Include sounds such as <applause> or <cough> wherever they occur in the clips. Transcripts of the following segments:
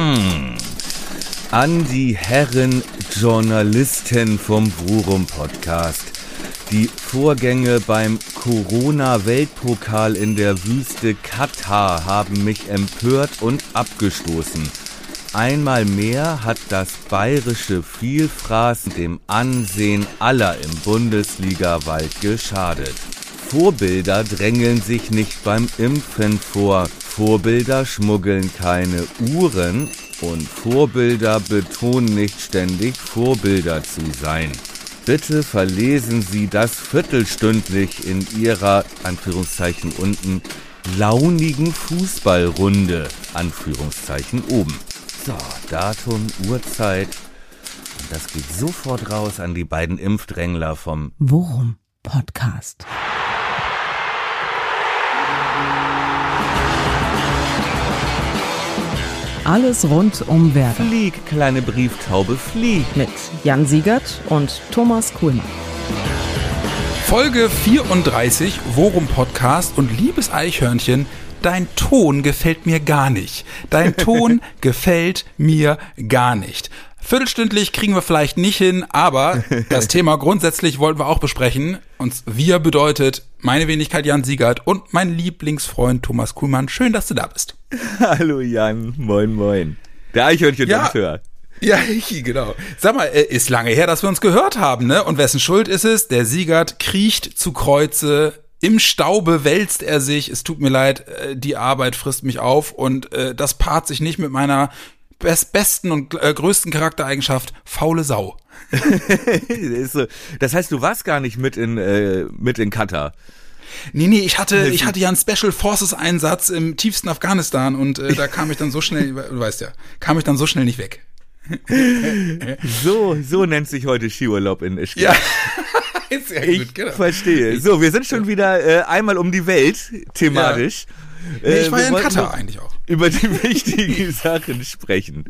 Hm. An die Herren Journalisten vom Wurum Podcast. Die Vorgänge beim Corona-Weltpokal in der Wüste Katar haben mich empört und abgestoßen. Einmal mehr hat das bayerische Vielfraßen dem Ansehen aller im Bundesliga-Wald geschadet. Vorbilder drängeln sich nicht beim Impfen vor. Vorbilder schmuggeln keine Uhren und Vorbilder betonen nicht ständig Vorbilder zu sein. Bitte verlesen Sie das viertelstündlich in Ihrer, Anführungszeichen unten, launigen Fußballrunde, Anführungszeichen oben. So, Datum, Uhrzeit. Und das geht sofort raus an die beiden Impfdrängler vom Worum Podcast. Alles rund um Werder. Flieg, kleine Brieftaube, flieg. Mit Jan Siegert und Thomas Kuhlmann. Folge 34, Worum Podcast und liebes Eichhörnchen, dein Ton gefällt mir gar nicht. Dein Ton <laughs> gefällt mir gar nicht. Viertelstündlich kriegen wir vielleicht nicht hin, aber das Thema grundsätzlich wollten wir auch besprechen. Und wir bedeutet meine Wenigkeit Jan Siegert und mein Lieblingsfreund Thomas Kuhlmann. Schön, dass du da bist. <laughs> Hallo Jan, moin moin. Der Eichhörnchen Ja. ja. <laughs> Ja, genau. Sag mal, äh, ist lange her, dass wir uns gehört haben, ne? Und wessen Schuld ist es? Der Siegert kriecht zu Kreuze. Im Staube wälzt er sich. Es tut mir leid, äh, die Arbeit frisst mich auf und äh, das paart sich nicht mit meiner best besten und äh, größten Charaktereigenschaft, faule Sau. <laughs> Das heißt, du warst gar nicht mit in, äh, mit in Katar. Nee, nee, ich hatte, ich <laughs> hatte ja einen Special Forces Einsatz im tiefsten Afghanistan und äh, da kam ich dann so schnell, du weißt ja, kam ich dann so schnell nicht weg. <laughs> So, so nennt sich heute Skiurlaub in Ischgl. Ja. Ist ja Ich verstehe. So, wir sind schon wieder äh, einmal um die Welt, thematisch. Nee, Äh, ich war wir ja in Katar eigentlich auch. Über die <laughs> wichtigen Sachen sprechen.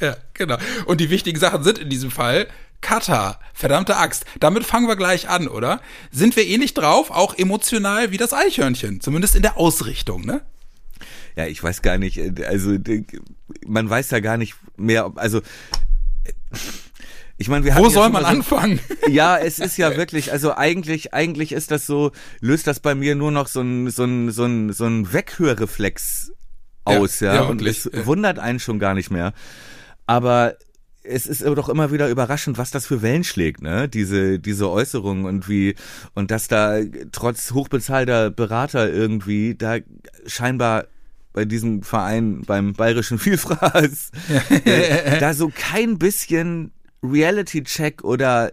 Ja, genau. Und die wichtigen Sachen sind in diesem Fall Katar. Verdammte Axt. Damit fangen wir gleich an, oder? Sind wir ähnlich drauf, auch emotional wie das Eichhörnchen? Zumindest in der Ausrichtung, ne? Ja, ich weiß gar nicht, äh, also man weiß ja gar nicht mehr, ob- also äh, ich meine, wir hatten Wo soll man so- anfangen? <laughs> Ja, es ist ja wirklich, also eigentlich, eigentlich ist das so, löst das bei mir nur noch so ein, so ein, so ein, so ein Weghörreflex aus, Ja, ja, ja, und es wundert einen schon gar nicht mehr. Aber es ist aber doch immer wieder überraschend, was das für Wellen schlägt, ne? Diese, diese Äußerungen und wie, und dass da trotz hochbezahlter Berater irgendwie da scheinbar bei diesem Verein beim bayerischen Vielfraß <laughs> äh, da so kein bisschen Reality-Check oder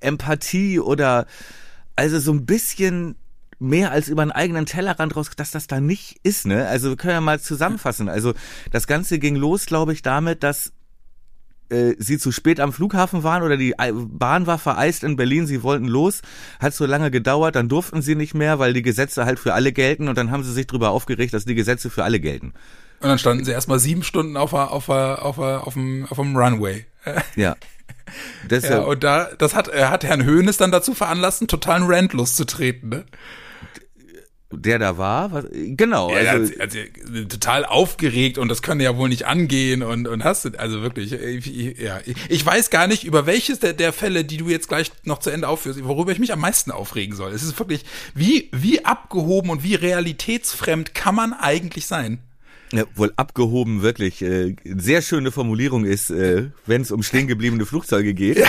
Empathie oder also so ein bisschen mehr als über einen eigenen Tellerrand raus, dass das da nicht ist, ne? Also wir können ja mal zusammenfassen. Also das Ganze ging los, glaube ich, damit, dass äh, sie zu spät am Flughafen waren oder die Ei- Bahn war vereist in Berlin, sie wollten los, hat so lange gedauert, dann durften sie nicht mehr, weil die Gesetze halt für alle gelten und dann haben sie sich darüber aufgeregt, dass die Gesetze für alle gelten. Und dann standen sie erstmal sieben Stunden auf, auf, auf, der- auf, dem, auf dem Runway. Ja. <laughs> Ist Ja, und da, das hat, er hat Herrn Höhnes dann dazu veranlasst, einen totalen Rant loszutreten, ne? der da war, was, genau, Ja, also, also, also, total aufgeregt und das könnte ja wohl nicht angehen und, und hast du, also wirklich, ich, ich, ja, ich weiß gar nicht, über welches der, der Fälle, die du jetzt gleich noch zu Ende aufführst, worüber ich mich am meisten aufregen soll. Es ist wirklich, wie, wie abgehoben und wie realitätsfremd kann man eigentlich sein? Ja, wohl abgehoben wirklich, äh, sehr schöne Formulierung ist, äh, wenn es um stehen gebliebene Flugzeuge geht. <laughs>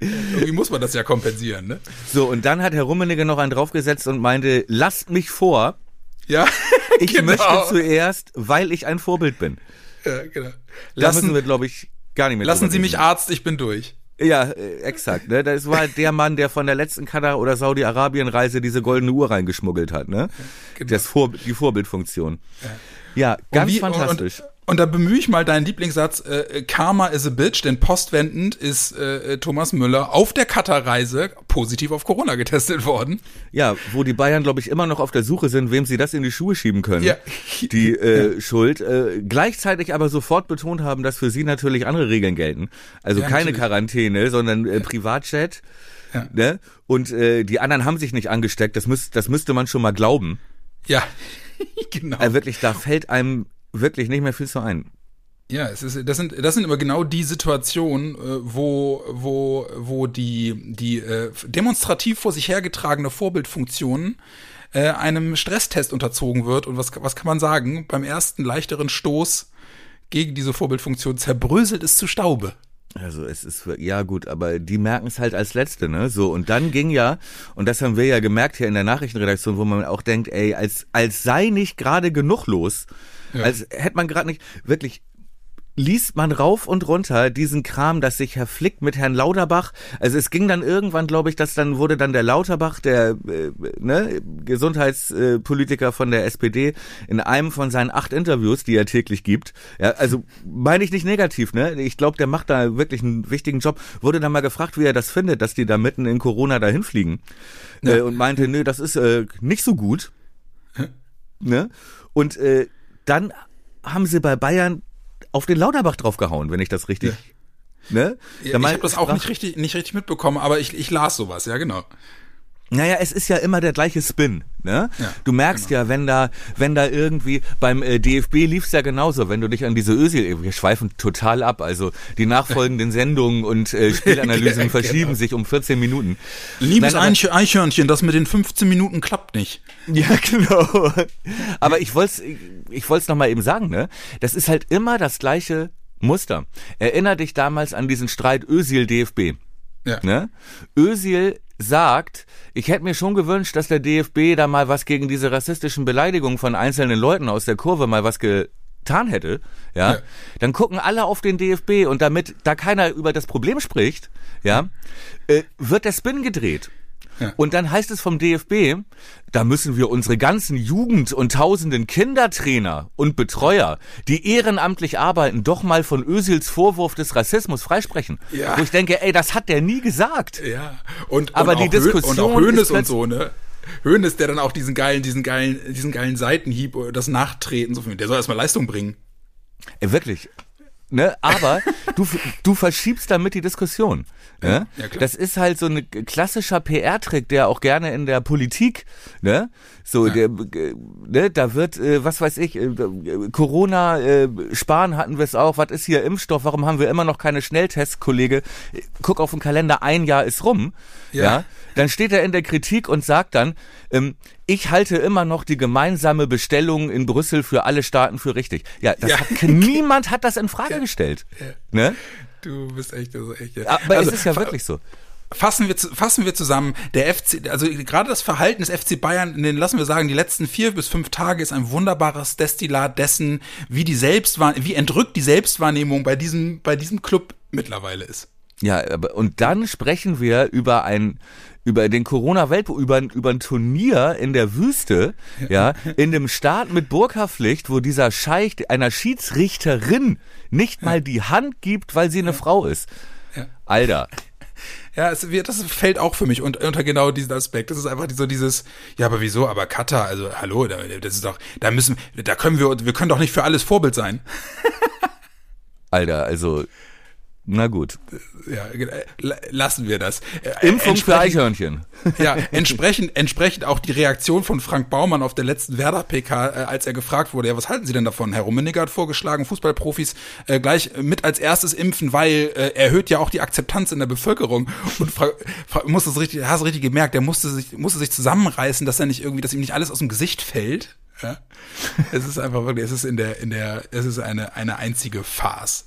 Irgendwie muss man das ja kompensieren, ne? So, und dann hat Herr Rummenigge noch einen draufgesetzt und meinte, lasst mich vor, Ja, <laughs> ich genau. möchte zuerst, weil ich ein Vorbild bin. Ja, genau. Da müssen Lassen, wir, glaube ich, gar nicht mehr lassen Sie mich. Arzt, ich bin durch. Ja, äh, exakt. Ne? Das war der Mann, der von der letzten Katar- oder Saudi-Arabien-Reise diese goldene Uhr reingeschmuggelt hat. Ne? Genau. Das Vor die Vorbildfunktion. Ja, ganz Und wie- fantastisch. Und, und da bemühe ich mal deinen Lieblingssatz, äh, Karma is a bitch, denn postwendend ist äh, Thomas Müller auf der Katar-Reise positiv auf Corona getestet worden. Ja, wo die Bayern, glaube ich, immer noch auf der Suche sind, wem sie das in die Schuhe schieben können. Ja. Die <laughs> äh, Schuld. Äh, gleichzeitig aber sofort betont haben, dass für sie natürlich andere Regeln gelten. Also Ja, keine natürlich. Quarantäne, sondern äh, Privatchat. Ja. Ne? Und äh, die anderen haben sich nicht angesteckt. Das, müß, das müsste man schon mal glauben. Ja, <laughs> genau. Also wirklich, da fällt einem wirklich nicht mehr viel zu ein. Ja, es ist, das sind, das sind immer genau die Situationen, äh, wo, wo, wo die, die äh, demonstrativ vor sich hergetragene Vorbildfunktion äh, einem Stresstest unterzogen wird. Und was, was kann man sagen? Beim ersten leichteren Stoß gegen diese Vorbildfunktion zerbröselt es zu Staube. Also es ist ja gut, aber die merken es halt als letzte, ne? So und dann ging ja und das haben wir ja gemerkt hier in der Nachrichtenredaktion, wo man auch denkt, ey, als als sei nicht gerade genug los, ja. als hätte man gerade nicht wirklich liest man rauf und runter diesen Kram, dass sich Herr Flick mit Herrn Lauterbach, also es ging dann irgendwann, glaube ich, dass dann wurde dann der Lauterbach, der äh, ne, Gesundheitspolitiker von der SPD, in einem von seinen acht Interviews, die er täglich gibt, ja, also meine ich nicht negativ, ne? Ich glaube, der macht da wirklich einen wichtigen Job. Wurde dann mal gefragt, wie er das findet, dass die da mitten in Corona dahin fliegen ja. äh, und meinte, nö, das ist äh, nicht so gut, ne? Und äh, dann haben sie bei Bayern auf den Lauterbach draufgehauen, wenn ich das richtig. Ja. Ne? Ja, ich habe das auch nicht richtig, nicht richtig mitbekommen, aber ich, ich las sowas, ja genau. Naja, es ist ja immer der gleiche Spin. Ne? Ja, du merkst genau. ja, wenn da, wenn da irgendwie beim äh, DFB lief's ja genauso, wenn du dich an diese Ösil, wir schweifen total ab, also die nachfolgenden <laughs> Sendungen und äh, Spielanalysen <laughs> genau. verschieben sich um 14 Minuten. Liebes Nein, aber, Eichhörnchen, das mit den 15 Minuten klappt nicht. Ja, <laughs> genau. Aber ich wollte ich wollt's noch mal eben sagen, ne? Das ist halt immer das gleiche Muster. Erinner dich damals an diesen Streit Ösil-DFB. Ja. Ne? Özil sagt, ich hätte mir schon gewünscht, dass der DFB da mal was gegen diese rassistischen Beleidigungen von einzelnen Leuten aus der Kurve mal was getan hätte, ja, ja, dann gucken alle auf den DFB und damit da keiner über das Problem spricht, ja, äh, wird der Spin gedreht. Und dann heißt es vom DFB, da müssen wir unsere ganzen Jugend- und tausenden Kindertrainer und Betreuer, die ehrenamtlich arbeiten, doch mal von Ösils Vorwurf des Rassismus freisprechen. Ja. Wo ich denke, ey, das hat der nie gesagt. Ja. Und, aber und die Diskussion und auch Hönes und so, ne? Hönes, der dann auch diesen geilen, diesen geilen, diesen geilen Seitenhieb, das Nachtreten, so der soll erstmal Leistung bringen. Ey, wirklich. Ne? Aber du, du verschiebst damit die Diskussion. Ne? Ja, das ist halt so ein klassischer PR-Trick, der auch gerne in der Politik, ne? So, ja. der, ne, da wird, äh, was weiß ich, äh, Corona, äh, sparen hatten wir es auch, was ist hier Impfstoff, warum haben wir immer noch keine Schnelltests, Kollege? Guck auf den Kalender, ein Jahr ist rum. Ja. ja? Dann steht er in der Kritik und sagt dann, ähm, ich halte immer noch die gemeinsame Bestellung in Brüssel für alle Staaten für richtig. Ja, ja. Hat, <laughs> niemand hat das in Frage gestellt. Ne? Du bist echt, also echt. Ja. Aber also, es ist ja wirklich so. Fassen wir, fassen wir zusammen, der FC, also gerade das Verhalten des FC Bayern in den, lassen wir sagen, die letzten vier bis fünf Tage ist ein wunderbares Destillat dessen, wie die Selbstwahrnehmung, wie entrückt die Selbstwahrnehmung bei diesem, bei diesem Club mittlerweile ist. Ja, und dann sprechen wir über ein, über den Corona-Welt, über, über ein Turnier in der Wüste, ja, <laughs> in dem Staat mit Burka-Pflicht, wo dieser Scheich einer Schiedsrichterin nicht mal die Hand gibt, weil sie eine Frau ist. Alter. Ja, es wird, das fällt auch für mich unter, unter genau diesen Aspekt. Das ist einfach so dieses, ja, aber wieso, aber Katar, also hallo, das ist doch, da müssen, da können wir, wir können doch nicht für alles Vorbild sein. <laughs> Alter, also na gut. Ja, lassen wir das. Äh, Impfung für Eichhörnchen. Ja, entsprechend, entsprechend auch die Reaktion von Frank Baumann auf der letzten Werder-PK, äh, als er gefragt wurde, ja, was halten Sie denn davon? Herr Rummenigge hat vorgeschlagen, Fußballprofis äh, gleich mit als erstes impfen, weil äh, erhöht ja auch die Akzeptanz in der Bevölkerung. Und Fra Fra musste es richtig, hast du richtig gemerkt, der musste sich, musste sich zusammenreißen, dass er nicht irgendwie, dass ihm nicht alles aus dem Gesicht fällt. Ja? es ist einfach wirklich, es ist in der, in der, es ist eine, eine einzige Farce.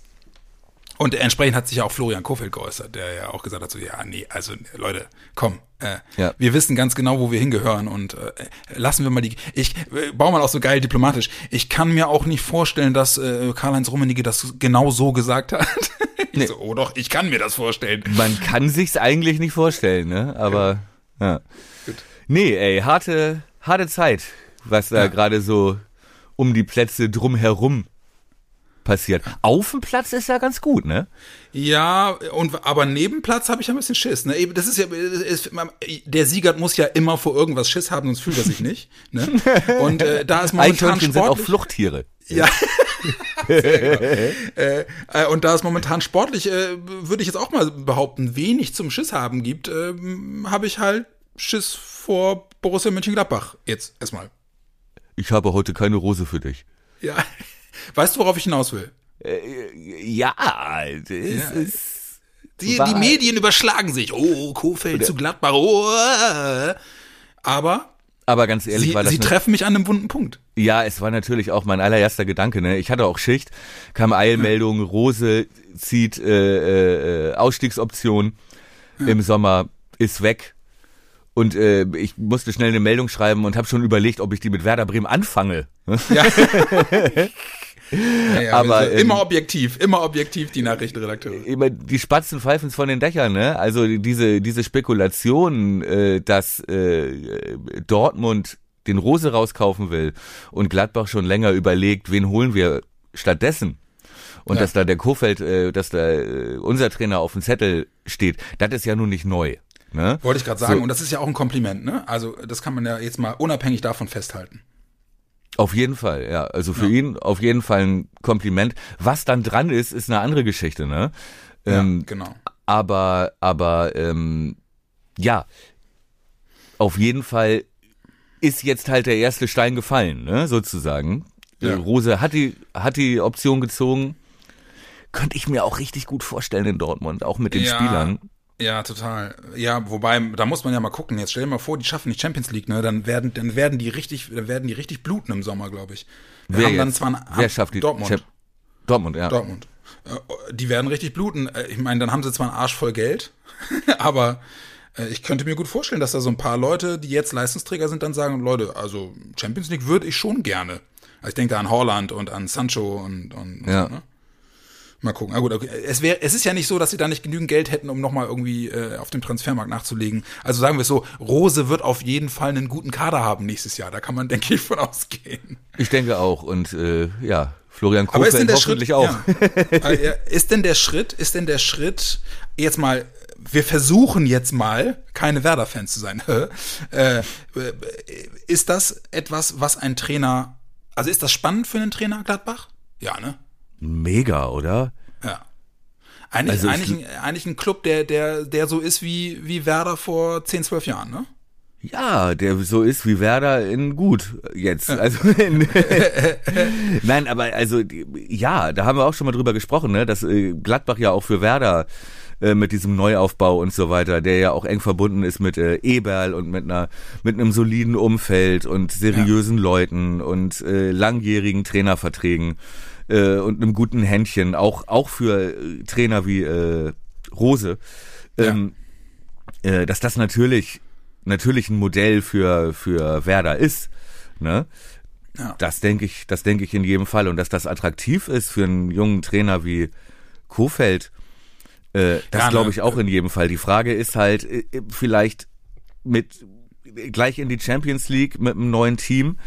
Und entsprechend hat sich ja auch Florian Kofeld geäußert, der ja auch gesagt hat, so, ja, nee, also Leute, komm, äh, ja. wir wissen ganz genau, wo wir hingehören und äh, lassen wir mal die, ich, äh, baue mal auch so geil diplomatisch, ich kann mir auch nicht vorstellen, dass äh, Karl-Heinz Rummenigge das genau so gesagt hat. <laughs> nee. so, oh doch, ich kann mir das vorstellen. Man kann sich's eigentlich nicht vorstellen, ne, aber, ja. ja. Gut. Nee, ey, harte, harte Zeit, was da ja. gerade so um die Plätze drumherum passiert. Auf dem Platz ist ja ganz gut, ne? Ja, und aber neben Platz habe ich ja ein bisschen Schiss. Ne? Das ist ja, ist, der Sieger muss ja immer vor irgendwas Schiss haben, sonst fühlt er sich nicht. Ne? <laughs> Und äh, da ist momentan sportlich, sind auch Fluchttiere. Ja. <laughs> äh, äh, und da es momentan sportlich, äh, würde ich jetzt auch mal behaupten, wenig zum Schiss haben gibt, äh, habe ich halt Schiss vor Borussia Mönchengladbach. Jetzt erstmal. Ich habe heute keine Rose für dich. Ja. Weißt du, worauf ich hinaus will? Äh, ja, das Ja. ist. Die, die Medien überschlagen sich. Oh, Kofeld zu Gladbach. Oh, aber Aber ganz ehrlich, sie, war das sie treffen mich an einem wunden Punkt. Ja, es war natürlich auch mein allererster Gedanke. Ne? Ich hatte auch Schicht, kam Eilmeldung, Rose zieht äh, äh, Ausstiegsoption im Sommer, ist weg. Und äh, ich musste schnell eine Meldung schreiben und habe schon überlegt, ob ich die mit Werder Bremen anfange. Ja. <laughs> ja, ja, Aber, also ähm, immer objektiv, immer objektiv die Nachrichtenredakteure. Immer die Spatzen pfeifen von den Dächern, ne? Also diese diese Spekulation, äh, dass äh, Dortmund den Rose rauskaufen will und Gladbach schon länger überlegt, wen holen wir stattdessen. Und Ja. dass da der Kofeld, äh, dass da äh, unser Trainer auf dem Zettel steht, das ist ja nun nicht neu. Ne? Wollte ich gerade sagen. So. Und das ist ja auch ein Kompliment, ne? Also, das kann man ja jetzt mal unabhängig davon festhalten. Auf jeden Fall, ja. Also für ihn auf jeden Fall ein Kompliment. Was dann dran ist, ist eine andere Geschichte, ne? Ähm, ja, genau. aber aber ähm, ja, auf jeden Fall ist jetzt halt der erste Stein gefallen, ne, sozusagen. Ja. Äh, Rose hat die hat die Option gezogen. Könnte ich mir auch richtig gut vorstellen in Dortmund, auch mit den Ja. Spielern. Ja, total. Ja, wobei, da muss man ja mal gucken. Jetzt stell dir mal vor, die schaffen die Champions League, ne? Dann werden, dann werden die richtig, dann werden die richtig bluten im Sommer, glaube ich. Wir Wer haben dann zwar einen, Wer schafft die Dortmund. Champ- Dortmund, ja. Dortmund. Äh, Die werden richtig bluten. Äh, Ich meine, dann haben sie zwar einen Arsch voll Geld, <laughs> aber äh, ich könnte mir gut vorstellen, dass da so ein paar Leute, die jetzt Leistungsträger sind, dann sagen, Leute, also Champions League würde ich schon gerne. Also ich denke da an Holland und an Sancho und, und, und Ja. so, ne? Mal gucken. Na gut, okay. Es, wär, es ist ja nicht so, dass sie da nicht genügend Geld hätten, um nochmal irgendwie äh, auf dem Transfermarkt nachzulegen. Also sagen wir es so, Rose wird auf jeden Fall einen guten Kader haben nächstes Jahr. Da kann man, <laughs> denke ich, von ausgehen. Ich denke auch und äh, ja, Florian Aber ist denn der Schritt, auch. Ja. Äh, ja. Ist denn der Schritt, ist denn der Schritt jetzt mal, wir versuchen jetzt mal, keine Werder-Fans zu sein, <laughs> äh, äh, ist das etwas, was ein Trainer, also ist das spannend für einen Trainer, Gladbach? Ja, ne? Mega, oder? Ja. Eigentlich, Also ich- eigentlich, ein, eigentlich ein Club, der, der, der so ist wie, wie Werder vor 10, 12 Jahren, ne? Ja, der so ist wie Werder in gut jetzt. Also in, <laughs> Nein, aber also ja, da haben wir auch schon mal drüber gesprochen, ne, dass äh, Gladbach ja auch für Werder äh, mit diesem Neuaufbau und so weiter, der ja auch eng verbunden ist mit äh, Eberl und mit einer mit einem soliden Umfeld und seriösen Leuten und äh, langjährigen Trainerverträgen äh, und einem guten Händchen, auch auch für äh, Trainer wie äh, Rose. Ähm, äh, dass das natürlich natürlich ein Modell für für Werder ist, ne? Ja. Das denke ich, das denke ich in jedem Fall und dass das attraktiv ist für einen jungen Trainer wie Kofeld, äh, das Ja, glaube ne, ich auch in jedem Fall. Die Frage ist halt äh, vielleicht mit gleich in die Champions League mit einem neuen Team,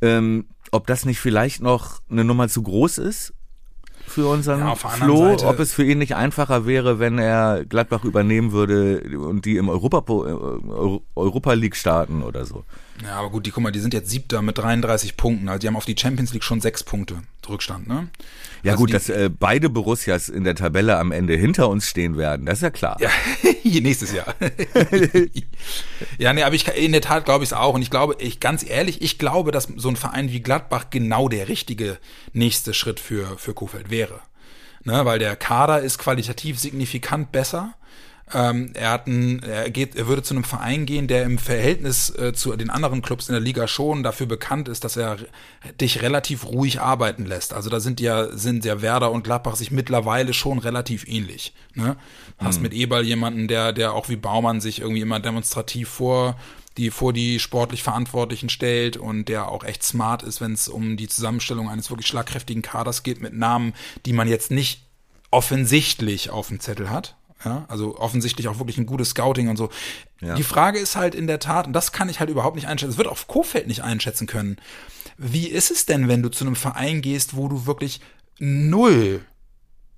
ähm, ob das nicht vielleicht noch eine Nummer zu groß ist für unseren Ja, Flo, ob es für ihn nicht einfacher wäre, wenn er Gladbach übernehmen würde und die im Europa, äh, Europa League starten oder so. Ja, aber gut, die, guck mal, die sind jetzt siebter mit 33 Punkten. Also die haben auf die Champions League schon sechs Punkte Rückstand, ne? Ja Also gut, die, dass äh, beide Borussias in der Tabelle am Ende hinter uns stehen werden, das ist ja klar. Ja, <laughs> nächstes Jahr. <laughs> ja, nee, aber ich in der Tat glaube ich es auch. Und ich glaube, ich ganz ehrlich, ich glaube, dass so ein Verein wie Gladbach genau der richtige nächste Schritt für, für Kofeld wäre. Ne, weil der Kader ist qualitativ signifikant besser. Ähm, er hat ein, er geht, er würde zu einem Verein gehen, der im Verhältnis äh, zu den anderen Clubs in der Liga schon dafür bekannt ist, dass er dich relativ ruhig arbeiten lässt. Also da sind ja, sind ja Werder und Gladbach sich mittlerweile schon relativ ähnlich. Ne? Hast mit Eberl jemanden, der, der auch wie Baumann sich irgendwie immer demonstrativ vor die vor die sportlich Verantwortlichen stellt und der auch echt smart ist, wenn es um die Zusammenstellung eines wirklich schlagkräftigen Kaders geht mit Namen, die man jetzt nicht offensichtlich auf dem Zettel hat. Ja, also offensichtlich auch wirklich ein gutes Scouting und so. Ja. Die Frage ist halt in der Tat, und das kann ich halt überhaupt nicht einschätzen, das wird auf Kofeld nicht einschätzen können. Wie ist es denn, wenn du zu einem Verein gehst, wo du wirklich null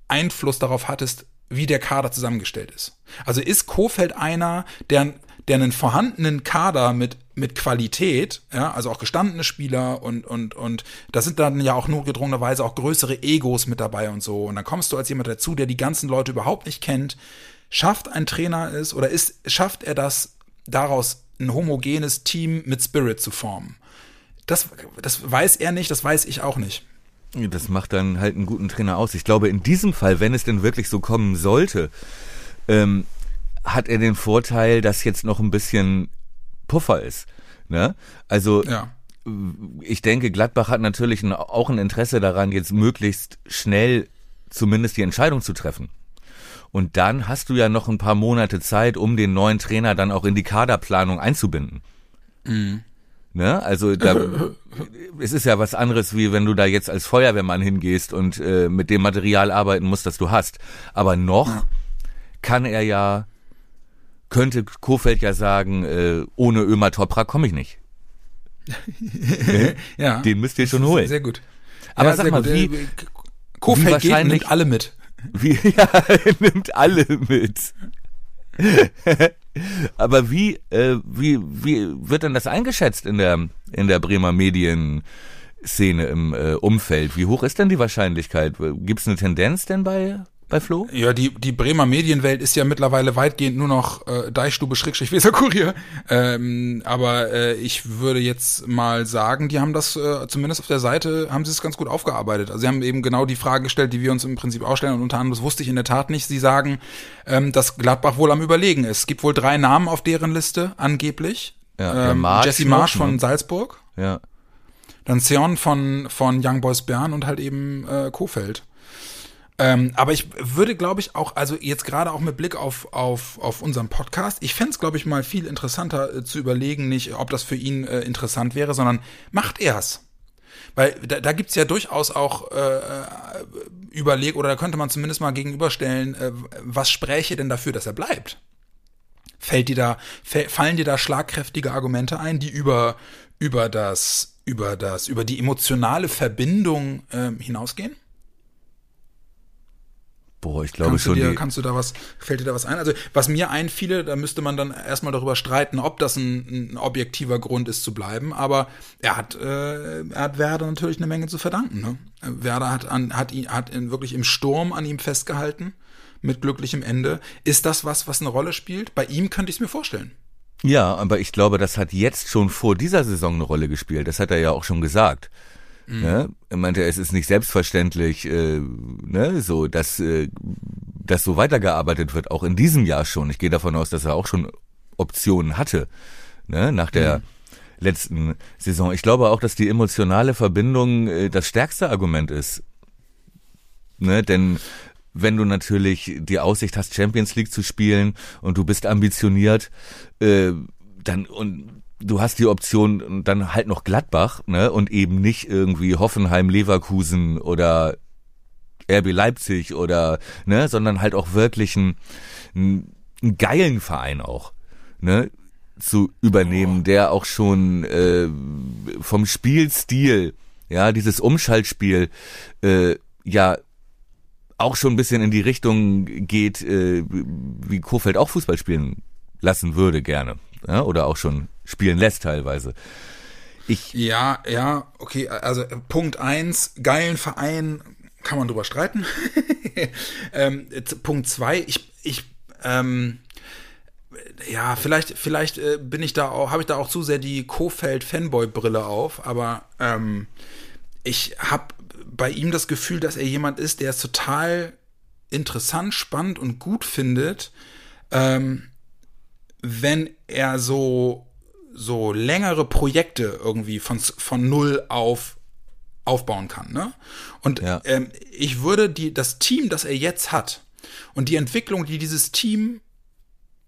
Einfluss darauf hattest, wie der Kader zusammengestellt ist? Also ist Kofeld einer, der, der einen vorhandenen Kader mit, mit Qualität, ja, also auch gestandene Spieler und, und, und da sind dann ja auch notgedrungenerweise auch größere Egos mit dabei und so. Und dann kommst du als jemand dazu, der die ganzen Leute überhaupt nicht kennt. Schafft ein Trainer es oder ist, schafft er das, daraus ein homogenes Team mit Spirit zu formen? Das, das weiß er nicht, das weiß ich auch nicht. Das macht dann halt einen guten Trainer aus. Ich glaube, in diesem Fall, wenn es denn wirklich so kommen sollte, ähm, hat er den Vorteil, dass jetzt noch ein bisschen Puffer ist. Ne? Also Ja. ich denke, Gladbach hat natürlich ein, auch ein Interesse daran, jetzt möglichst schnell zumindest die Entscheidung zu treffen. Und dann hast du ja noch ein paar Monate Zeit, um den neuen Trainer dann auch in die Kaderplanung einzubinden. Ne? Also da, <laughs> es ist ja was anderes, wie wenn du da jetzt als Feuerwehrmann hingehst und äh, mit dem Material arbeiten musst, das du hast. Aber noch kann er ja, könnte Kofeld ja sagen, äh, ohne Ömer Toprak komme ich nicht. <laughs> Ja. Den müsst ihr schon holen. Sehr gut. Aber Ja, sag mal, gut. wie- Äh, Kofeld wie geht nimmt alle mit. Wie, <laughs> ja, er nimmt alle mit. <laughs> Aber wie, äh, wie, wie wird denn das eingeschätzt in der, in der Bremer Medienszene im äh, Umfeld? Wie hoch ist denn die Wahrscheinlichkeit? Gibt es eine Tendenz denn bei, bei Flo? Ja, die, die Bremer Medienwelt ist ja mittlerweile weitgehend nur noch äh, Deichstube Schrägstrich Weser Kurier. Ähm, aber äh, ich würde jetzt mal sagen, die haben das äh, zumindest auf der Seite, haben sie es ganz gut aufgearbeitet. Also sie haben eben genau die Frage gestellt, die wir uns im Prinzip auch stellen und unter anderem, das wusste ich in der Tat nicht, sie sagen, ähm, dass Gladbach wohl am Überlegen ist. Es gibt wohl drei Namen auf deren Liste, angeblich. Ja, ähm, Marsch Jesse Marsch ne? von Salzburg, Ja. dann Seon von, von Young Boys Bern und halt eben äh, Kofeld. Ähm, aber ich würde, glaube ich, auch, also jetzt gerade auch mit Blick auf, auf, auf unseren Podcast, ich fände es, glaube ich, mal viel interessanter äh, zu überlegen, nicht, ob das für ihn äh, interessant wäre, sondern macht er's. Weil da, da gibt's ja durchaus auch äh, Überleg, oder da könnte man zumindest mal gegenüberstellen, äh, was spräche denn dafür, dass er bleibt? Fällt dir da, fallen dir da schlagkräftige Argumente ein, die über, über das, über das, über die emotionale Verbindung ähm, hinausgehen? Boah, ich glaube Kannst du, schon. dir, Die, kannst du da was, fällt dir da was ein? Also, was mir einfiele, da müsste man dann erstmal darüber streiten, ob das ein, ein objektiver Grund ist zu bleiben, aber er hat, äh, er hat Werder natürlich eine Menge zu verdanken. Ne? Werder hat, an, hat, ihn, hat ihn wirklich im Sturm an ihm festgehalten, mit glücklichem Ende. Ist das was, was eine Rolle spielt? Bei ihm könnte ich es mir vorstellen. ja, aber ich glaube, das hat jetzt schon vor dieser Saison eine Rolle gespielt. Das hat er ja auch schon gesagt. Ne? Er meinte, es ist nicht selbstverständlich, äh, ne, so, dass, äh, dass so weitergearbeitet wird, auch in diesem Jahr schon. Ich gehe davon aus, dass er auch schon Optionen hatte, ne, nach der letzten Saison. Ich glaube auch, dass die emotionale Verbindung äh, das stärkste Argument ist. Ne, denn wenn du natürlich die Aussicht hast, Champions League zu spielen und du bist ambitioniert, äh, dann und du hast die Option dann halt noch Gladbach, ne, und eben nicht irgendwie Hoffenheim, Leverkusen oder RB Leipzig oder ne, sondern halt auch wirklich einen, einen, geilen Verein auch, ne, zu übernehmen, der auch schon äh, vom Spielstil, ja, dieses Umschaltspiel, äh, ja auch schon ein bisschen in die Richtung geht, äh, wie Kofeld auch Fußball spielen lassen würde gerne, ja, oder auch schon spielen lässt teilweise. Ich Ja, ja, okay, also äh, Punkt eins, geilen Verein, kann man drüber streiten. <laughs> ähm, Punkt zwei, ich, ich, ähm, ja, vielleicht, vielleicht äh, bin ich da auch, habe ich da auch zu sehr die Kofeld-Fanboy-Brille auf, aber ähm, ich habe bei ihm das Gefühl, dass er jemand ist, der es total interessant, spannend und gut findet, ähm, wenn er so so längere Projekte irgendwie von von null auf aufbauen kann, ne? Und Ja. ähm, ich würde die das Team, das er jetzt hat und die Entwicklung, die dieses Team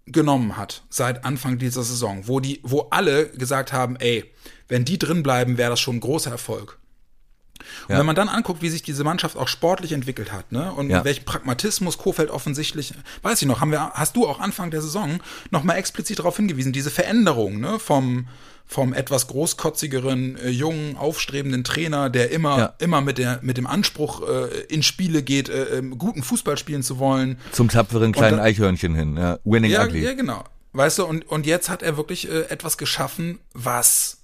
genommen hat seit Anfang dieser Saison, wo die, wo alle gesagt haben, ey, wenn die drin bleiben, wäre das schon ein großer Erfolg. Und Ja. wenn man dann anguckt, wie sich diese Mannschaft auch sportlich entwickelt hat, ne, und Ja. welchen Pragmatismus Kofeld offensichtlich, weiß ich noch, haben wir, hast du auch Anfang der Saison nochmal explizit darauf hingewiesen, diese Veränderung, ne, vom, vom etwas großkotzigeren, äh, jungen, aufstrebenden Trainer, der immer, Ja. immer mit der, mit dem Anspruch äh, in Spiele geht, äh, ähm, guten Fußball spielen zu wollen, zum tapferen kleinen dann- Eichhörnchen hin, ja, winning ja, ugly. ja, genau. Weißt du, und, und jetzt hat er wirklich äh, etwas geschaffen, was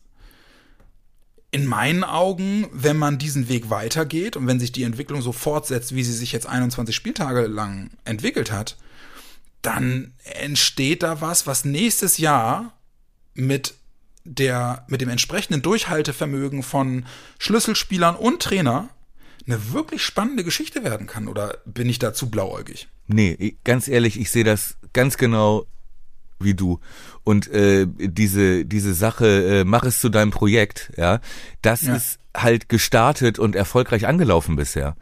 in meinen Augen, wenn man diesen Weg weitergeht und wenn sich die Entwicklung so fortsetzt, wie sie sich jetzt 21 Spieltage lang entwickelt hat, dann entsteht da was, was nächstes Jahr mit der, mit dem entsprechenden Durchhaltevermögen von Schlüsselspielern und Trainer eine wirklich spannende Geschichte werden kann. Oder bin ich da zu blauäugig? Nee, ganz ehrlich, ich sehe das ganz genau wie du. Und äh, diese, diese Sache, äh, mach es zu deinem Projekt, ja, das ja. ist halt gestartet und erfolgreich angelaufen bisher.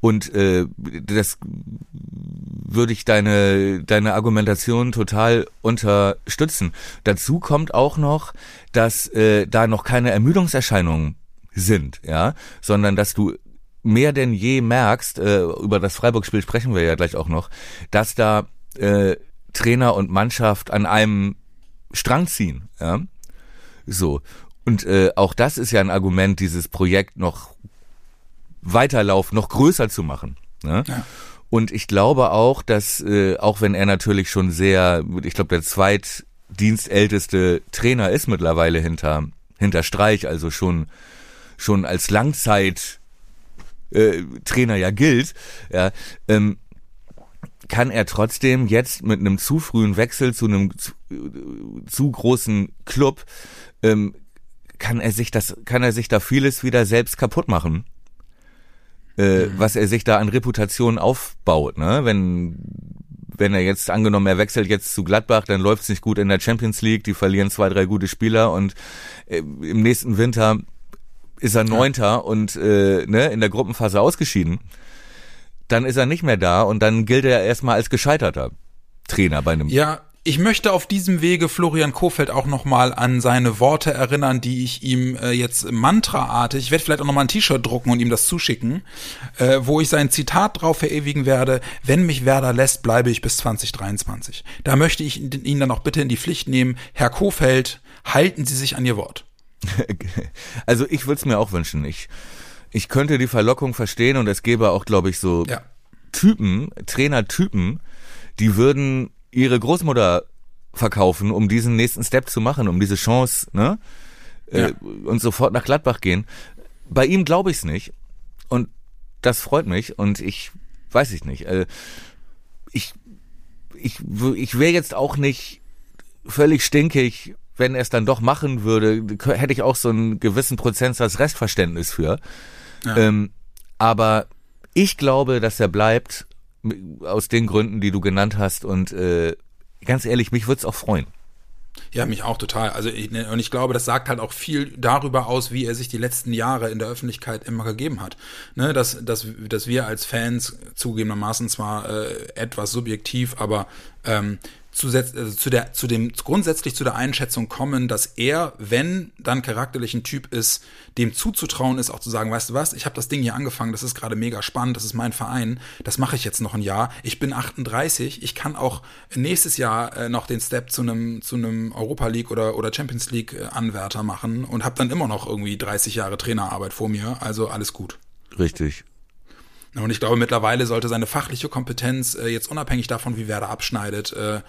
Und äh, das würde ich deine, deine Argumentation total unterstützen. Dazu kommt auch noch, dass äh, da noch keine Ermüdungserscheinungen sind, ja, sondern dass du mehr denn je merkst, äh, über das Freiburg-Spiel sprechen wir ja gleich auch noch, dass da äh, Trainer und Mannschaft an einem Strang ziehen. Ja? So. Und äh, auch das ist ja ein Argument, dieses Projekt noch weiterlaufen, noch größer zu machen. Ne? Ja. Und ich glaube auch, dass, äh, auch wenn er natürlich schon sehr, ich glaube, der zweitdienstälteste Trainer ist mittlerweile hinter, hinter Streich, also schon, schon als Langzeit äh, Trainer ja gilt, ja, ähm, kann er trotzdem jetzt mit einem zu frühen Wechsel zu einem zu, zu großen Club ähm, kann er sich das kann er sich da vieles wieder selbst kaputt machen äh, mhm. was er sich da an Reputation aufbaut ne wenn wenn er jetzt angenommen er wechselt jetzt zu Gladbach dann läuft's nicht gut in der Champions League die verlieren zwei drei gute Spieler und äh, im nächsten Winter ist er Neunter ja. und äh, ne, in der Gruppenphase ausgeschieden dann ist er nicht mehr da und dann gilt er erstmal als gescheiterter Trainer bei einem. Ja, ich möchte auf diesem Wege Florian Kofeld auch nochmal an seine Worte erinnern, die ich ihm äh, jetzt mantraartig, ich werde vielleicht auch nochmal ein T-Shirt drucken und ihm das zuschicken, äh, wo ich sein Zitat drauf verewigen werde, wenn mich Werder lässt, bleibe ich bis 2023. Da möchte ich ihn dann auch bitte in die Pflicht nehmen, Herr Kofeld, halten Sie sich an Ihr Wort. <laughs> also ich würde es mir auch wünschen. Ich ich könnte die Verlockung verstehen und es gäbe auch, glaube ich, so ja. Typen, Trainertypen, die würden ihre Großmutter verkaufen, um diesen nächsten Step zu machen, um diese Chance, ne? Äh, ja. Äh, und sofort nach Gladbach gehen. Bei ihm glaube ich es nicht. Und das freut mich. Und ich weiß ich nicht. Äh, ich ich, ich wäre jetzt auch nicht völlig stinkig, wenn er es dann doch machen würde, hätte ich auch so einen gewissen Prozentsatz Restverständnis für. Ähm, aber ich glaube, dass er bleibt aus den Gründen, die du genannt hast. Und äh, ganz ehrlich, mich würde es auch freuen. Ja, mich auch total. Also ich, ne, und ich glaube, das sagt halt auch viel darüber aus, wie er sich die letzten Jahre in der Öffentlichkeit immer gegeben hat. Ne, dass, dass, dass wir als Fans zugegebenermaßen zwar äh, etwas subjektiv, aber ähm, zu, also zu der zu dem grundsätzlich zu der Einschätzung kommen, dass er, wenn dann charakterlich ein Typ ist, dem zuzutrauen ist, auch zu sagen, weißt du was, ich habe das Ding hier angefangen, das ist gerade mega spannend, das ist mein Verein, das mache ich jetzt noch ein Jahr. Ich bin 38, ich kann auch nächstes Jahr äh, noch den Step zu einem zu einem Europa League oder oder Champions League äh, Anwärter machen und habe dann immer noch irgendwie 30 Jahre Trainerarbeit vor mir, also alles gut. Richtig. Und ich glaube, mittlerweile sollte seine fachliche Kompetenz äh, jetzt unabhängig davon, wie Werder abschneidet, äh,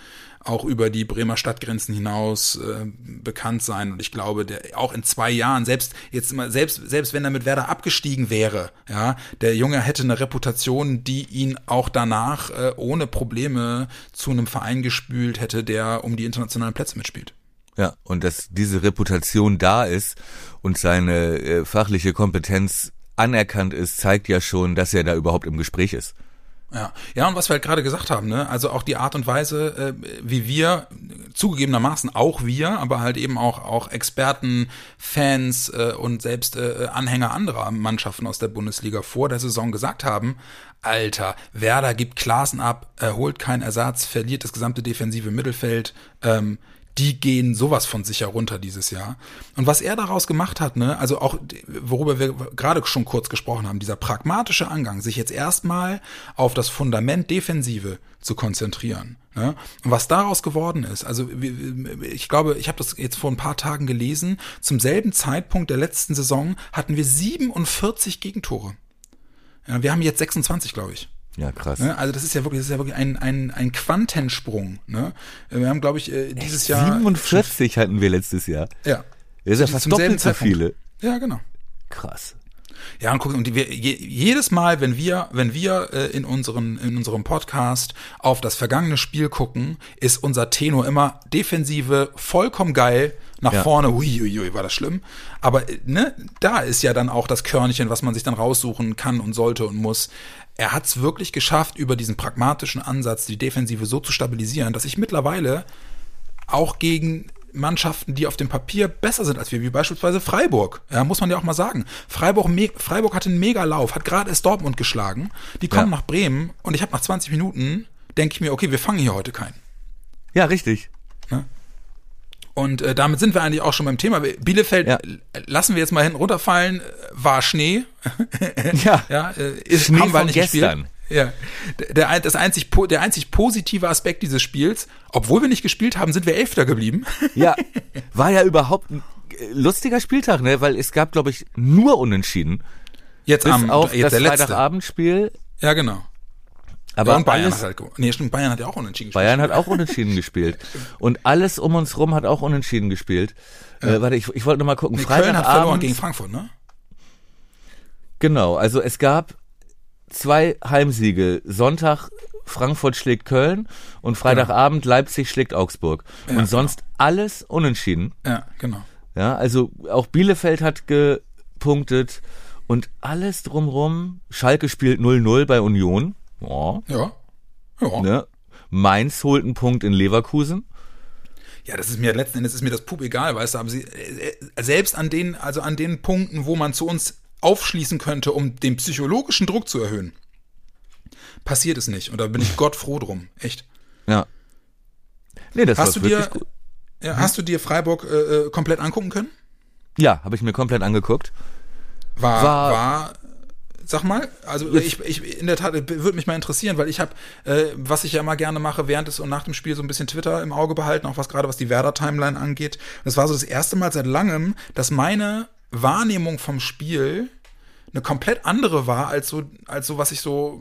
auch über die Bremer Stadtgrenzen hinaus äh, bekannt sein. Und ich glaube, der auch in zwei Jahren, selbst jetzt mal, selbst, selbst wenn er mit Werder abgestiegen wäre, ja, der Junge hätte eine Reputation, die ihn auch danach äh, ohne Probleme zu einem Verein gespült hätte, der um die internationalen Plätze mitspielt. Ja, und dass diese Reputation da ist und seine äh, fachliche Kompetenz anerkannt ist, zeigt ja schon, dass er da überhaupt im Gespräch ist. Ja, ja, und was wir halt gerade gesagt haben, ne, also auch die Art und Weise, äh, wie wir zugegebenermaßen auch wir, aber halt eben auch auch Experten, Fans äh, und selbst äh, Anhänger anderer Mannschaften aus der Bundesliga vor der Saison gesagt haben, Alter, Werder gibt Klassen ab, er holt keinen Ersatz, verliert das gesamte defensive Mittelfeld, ähm, die gehen sowas von sicher runter dieses Jahr. Und was er daraus gemacht hat, ne, also auch, worüber wir gerade schon kurz gesprochen haben, dieser pragmatische Angang, sich jetzt erstmal auf das Fundament Defensive zu konzentrieren. Ne? Und was daraus geworden ist, also ich glaube, ich habe das jetzt vor ein paar Tagen gelesen, zum selben Zeitpunkt der letzten Saison hatten wir 47 Gegentore. Ja, wir haben jetzt 26, glaube ich. Ja, krass. Ne? Also das ist ja wirklich, das ist ja wirklich ein, ein, ein Quantensprung. Ne? Wir haben, glaube ich, äh, dieses Echt? Jahr. 47 hatten wir letztes Jahr. Ja. Das ist ja fast doppelt so viele. Ja, genau. Krass. Ja, und gucken, und wir, jedes Mal, wenn wir, wenn wir äh, in, unseren, in unserem Podcast auf das vergangene Spiel gucken, ist unser Tenor immer Defensive vollkommen geil, Nach Ja. vorne, huiuiui, war das schlimm. Aber äh, ne, da ist ja dann auch das Körnchen, was man sich dann raussuchen kann und sollte und muss. Er hat es wirklich geschafft, über diesen pragmatischen Ansatz die Defensive so zu stabilisieren, dass ich mittlerweile auch gegen Mannschaften, die auf dem Papier besser sind als wir, wie beispielsweise Freiburg. Ja, muss man ja auch mal sagen. Freiburg, Freiburg hatte einen Mega-Lauf, hat gerade erst Dortmund geschlagen. Die kommen Ja. nach Bremen und ich habe nach 20 Minuten, denke ich mir, okay, wir fangen hier heute keinen. Ja, richtig. Und äh, damit sind wir eigentlich auch schon beim Thema. Bielefeld Ja. äh, lassen wir jetzt mal hinten runterfallen, äh, war Schnee. <laughs> Ja. Ja, äh, ist, Schnee haben wir von nicht gespielt. gestern. Ja, der, das einzig, der einzig positive Aspekt dieses Spiels, obwohl wir nicht gespielt haben, sind wir Elfter geblieben. <laughs> Ja, war ja überhaupt ein äh, lustiger Spieltag, ne? Weil es gab, glaube ich, nur Unentschieden. Jetzt Bis am auf jetzt das. Freitagabendspiel. Ja, genau. Aber ja, und Bayern alles, hat halt, nee, stimmt, Bayern hat ja auch unentschieden gespielt. Bayern hat auch unentschieden gespielt. <laughs> Und alles um uns rum hat auch unentschieden gespielt. Äh, warte, ich, ich wollte noch mal gucken. Nee, Köln hat verloren Freitagabend. gegen Frankfurt, ne? Genau, also es gab zwei Heimsiege. Sonntag Frankfurt schlägt Köln und Freitagabend Leipzig schlägt Augsburg. Ja, und sonst alles unentschieden. Ja, genau. Ja, also auch Bielefeld hat gepunktet und alles drumrum. Schalke spielt 0-0 bei Union. Ja, Ja. Ja. ne? Mainz holt einen Punkt in Leverkusen. Ja, das ist mir letzten Endes ist mir das Pup egal, weißt du, aber sie, äh, selbst an den, also an den Punkten, wo man zu uns aufschließen könnte, um den psychologischen Druck zu erhöhen, passiert es nicht. Und da bin ich <laughs> Gott froh drum. Echt. Ja. Nee, das Hast war du dir, gut. ja, hast du dir Freiburg äh, äh, komplett angucken können? Ja, habe ich mir komplett angeguckt. War, War- war, sag mal, also ich, ich in der Tat würde mich mal interessieren, weil ich habe, äh, was ich ja immer gerne mache, während des und nach dem Spiel so ein bisschen Twitter im Auge behalten, auch was gerade was die Werder-Timeline angeht. Das war so das erste Mal seit langem, dass meine Wahrnehmung vom Spiel eine komplett andere war als so, als so was ich so,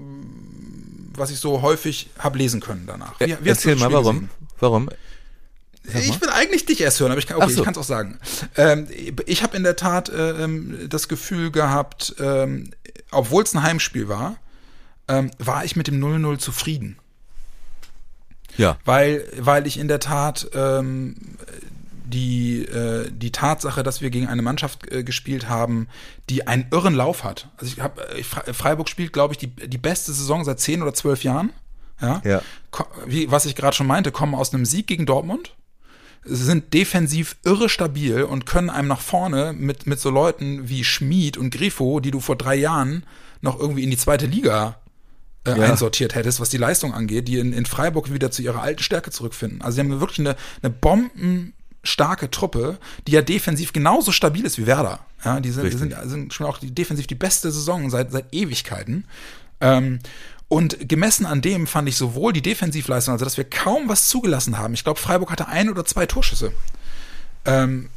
was ich so häufig habe lesen können danach. Wie, wie Erzähl mal, warum? gesehen? Warum? Ich will eigentlich dich erst hören, aber ich kann, okay, so. ich kann es auch sagen. Ähm, ich habe in der Tat äh, ähm, das Gefühl gehabt, ähm, obwohl es ein Heimspiel war, ähm, war ich mit dem 0-0 zufrieden. Ja. Weil, weil ich in der Tat ähm, die, äh, die Tatsache, dass wir gegen eine Mannschaft äh, gespielt haben, die einen irren Lauf hat. Also ich habe Freiburg spielt, glaube ich, die, die beste Saison seit zehn oder zwölf Jahren. Ja. Ja. Wie, was ich gerade schon meinte, kommen aus einem Sieg gegen Dortmund, sind defensiv irre stabil und können einem nach vorne mit, mit so Leuten wie Schmid und Grifo, die du vor drei Jahren noch irgendwie in die zweite Liga äh, Ja. einsortiert hättest, was die Leistung angeht, die in, in Freiburg wieder zu ihrer alten Stärke zurückfinden. Also sie haben wirklich eine, eine bombenstarke Truppe, die ja defensiv genauso stabil ist wie Werder. Ja, die sind, die sind, sind schon auch die, defensiv die beste Saison seit, seit Ewigkeiten. Ähm, und gemessen an dem fand ich sowohl die Defensivleistung, also dass wir kaum was zugelassen haben. Ich glaube, Freiburg hatte ein oder zwei Torschüsse. Ähm,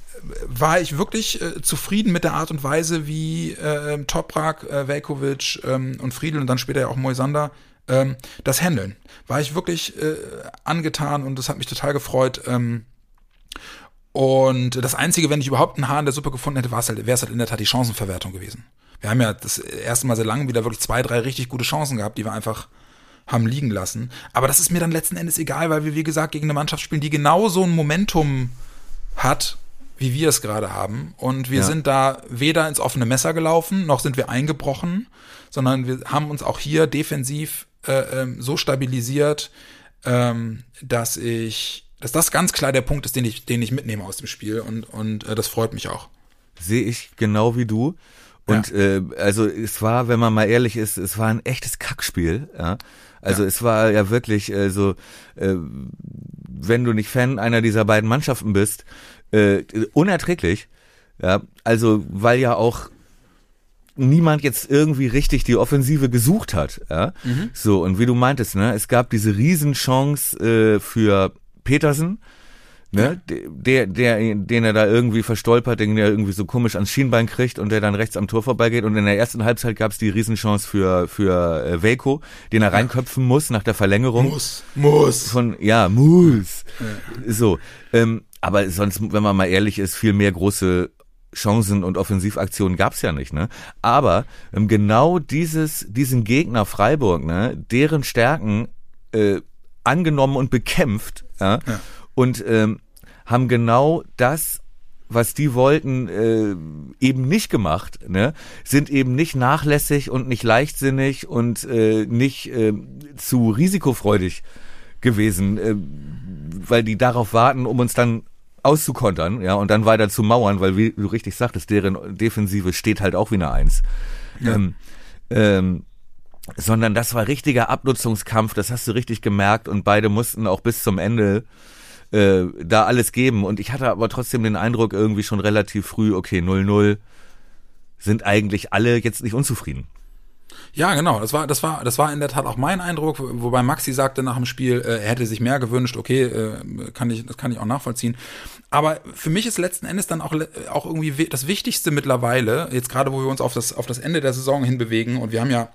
war ich wirklich äh, zufrieden mit der Art und Weise, wie äh, Toprak, äh, Velkovic ähm, und Friedel und dann später ja auch Moisander ähm, das handeln. War ich wirklich äh, angetan und das hat mich total gefreut. Ähm, und das Einzige, wenn ich überhaupt einen Haar in der Suppe gefunden hätte, wäre es halt, halt in der Tat die Chancenverwertung gewesen. Wir haben ja das erste Mal sehr lange wieder wirklich zwei, drei richtig gute Chancen gehabt, die wir einfach haben liegen lassen. Aber das ist mir dann letzten Endes egal, weil wir, wie gesagt, gegen eine Mannschaft spielen, die genau so ein Momentum hat, wie wir es gerade haben. Und wir Ja. sind da weder ins offene Messer gelaufen, noch sind wir eingebrochen, sondern wir haben uns auch hier defensiv äh, ähm, so stabilisiert, ähm, dass ich, dass das ganz klar der Punkt ist, den ich, den ich mitnehme aus dem Spiel. Und, und äh, das freut mich auch. Sehe ich genau wie du. Und äh, also es war, wenn man mal ehrlich ist, es war ein echtes Kackspiel. Ja? Also es war ja wirklich äh, so, äh, wenn du nicht Fan einer dieser beiden Mannschaften bist, äh, unerträglich. Ja, also weil ja auch niemand jetzt irgendwie richtig die Offensive gesucht hat. Ja? So, und wie du meintest, ne, es gab diese Riesenchance äh, für Petersen, ne, der, der, den er da irgendwie verstolpert, den er irgendwie so komisch ans Schienbein kriegt und der dann rechts am Tor vorbeigeht. Und in der ersten Halbzeit gab es die Riesenchance für, für äh, Velko, den er reinköpfen muss nach der Verlängerung. Muss. von ja muss. So ähm, aber sonst wenn man mal ehrlich ist viel mehr große Chancen und Offensivaktionen gab's ja nicht ne? Aber ähm, genau dieses diesen Gegner Freiburg ne deren Stärken äh, angenommen und bekämpft ja, Ja. und ähm, haben genau das was die wollten, äh, eben nicht gemacht, ne? sind eben nicht nachlässig und nicht leichtsinnig und äh, nicht äh, zu risikofreudig gewesen, äh, weil die darauf warten, um uns dann auszukontern, ja, und dann weiter zu mauern, weil wie du richtig sagtest, deren Defensive steht halt auch wie eine Eins. Ja. Ähm, ähm, sondern das war richtiger Abnutzungskampf, das hast du richtig gemerkt und beide mussten auch bis zum Ende äh, da alles geben und ich hatte aber trotzdem den Eindruck irgendwie schon relativ früh, okay, 0-0 sind eigentlich alle jetzt nicht unzufrieden. Ja, genau. Das war, das war, das war in der Tat auch mein Eindruck, wobei Maxi sagte nach dem Spiel, äh, er hätte sich mehr gewünscht. Okay, äh, kann ich, das kann ich auch nachvollziehen. Aber für mich ist letzten Endes dann auch, auch irgendwie das Wichtigste mittlerweile, jetzt gerade wo wir uns auf das, auf das Ende der Saison hinbewegen und wir haben ja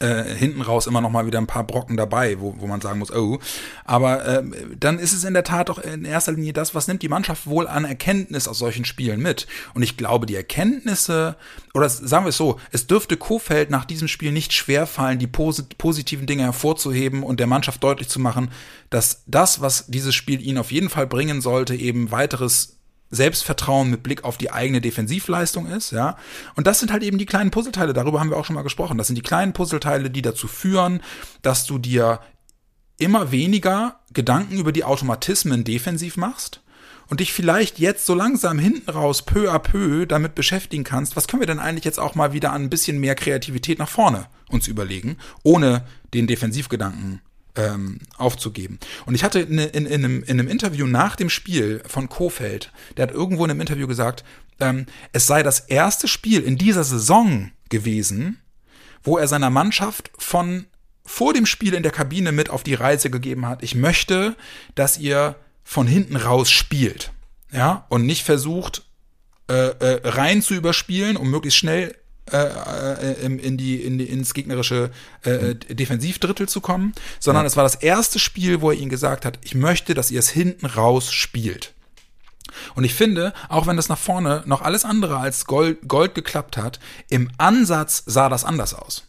äh, hinten raus immer noch mal wieder ein paar Brocken dabei, wo, wo man sagen muss, oh. Aber äh, dann ist es in der Tat doch in erster Linie das, was nimmt die Mannschaft wohl an Erkenntnis aus solchen Spielen mit. Und ich glaube, die Erkenntnisse, oder sagen wir es so, es dürfte Kofeld nach diesem Spiel nicht schwerfallen, die posit positiven Dinge hervorzuheben und der Mannschaft deutlich zu machen, dass das, was dieses Spiel ihnen auf jeden Fall bringen sollte, eben weiteres Selbstvertrauen mit Blick auf die eigene Defensivleistung ist, ja. Und das sind halt eben die kleinen Puzzleteile, darüber haben wir auch schon mal gesprochen. Das sind die kleinen Puzzleteile, die dazu führen, dass du dir immer weniger Gedanken über die Automatismen defensiv machst und dich vielleicht jetzt so langsam hinten raus peu à peu damit beschäftigen kannst, was können wir denn eigentlich jetzt auch mal wieder an ein bisschen mehr Kreativität nach vorne uns überlegen, ohne den Defensivgedanken ähm, aufzugeben. Und ich hatte in, in, in, einem, in einem Interview nach dem Spiel von Kofeld, der hat irgendwo in einem Interview gesagt, ähm, es sei das erste Spiel in dieser Saison gewesen, wo er seiner Mannschaft von vor dem Spiel in der Kabine mit auf die Reise gegeben hat. Ich möchte, dass ihr von hinten raus spielt, ja, und nicht versucht äh, äh, rein zu überspielen, um möglichst schnell äh, äh in die, in die ins gegnerische äh, Defensivdrittel zu kommen, sondern es war das erste Spiel, wo er ihnen gesagt hat, ich möchte, dass ihr es hinten raus spielt. Und ich finde, auch wenn das nach vorne noch alles andere als Gold, Gold geklappt hat, im Ansatz sah das anders aus.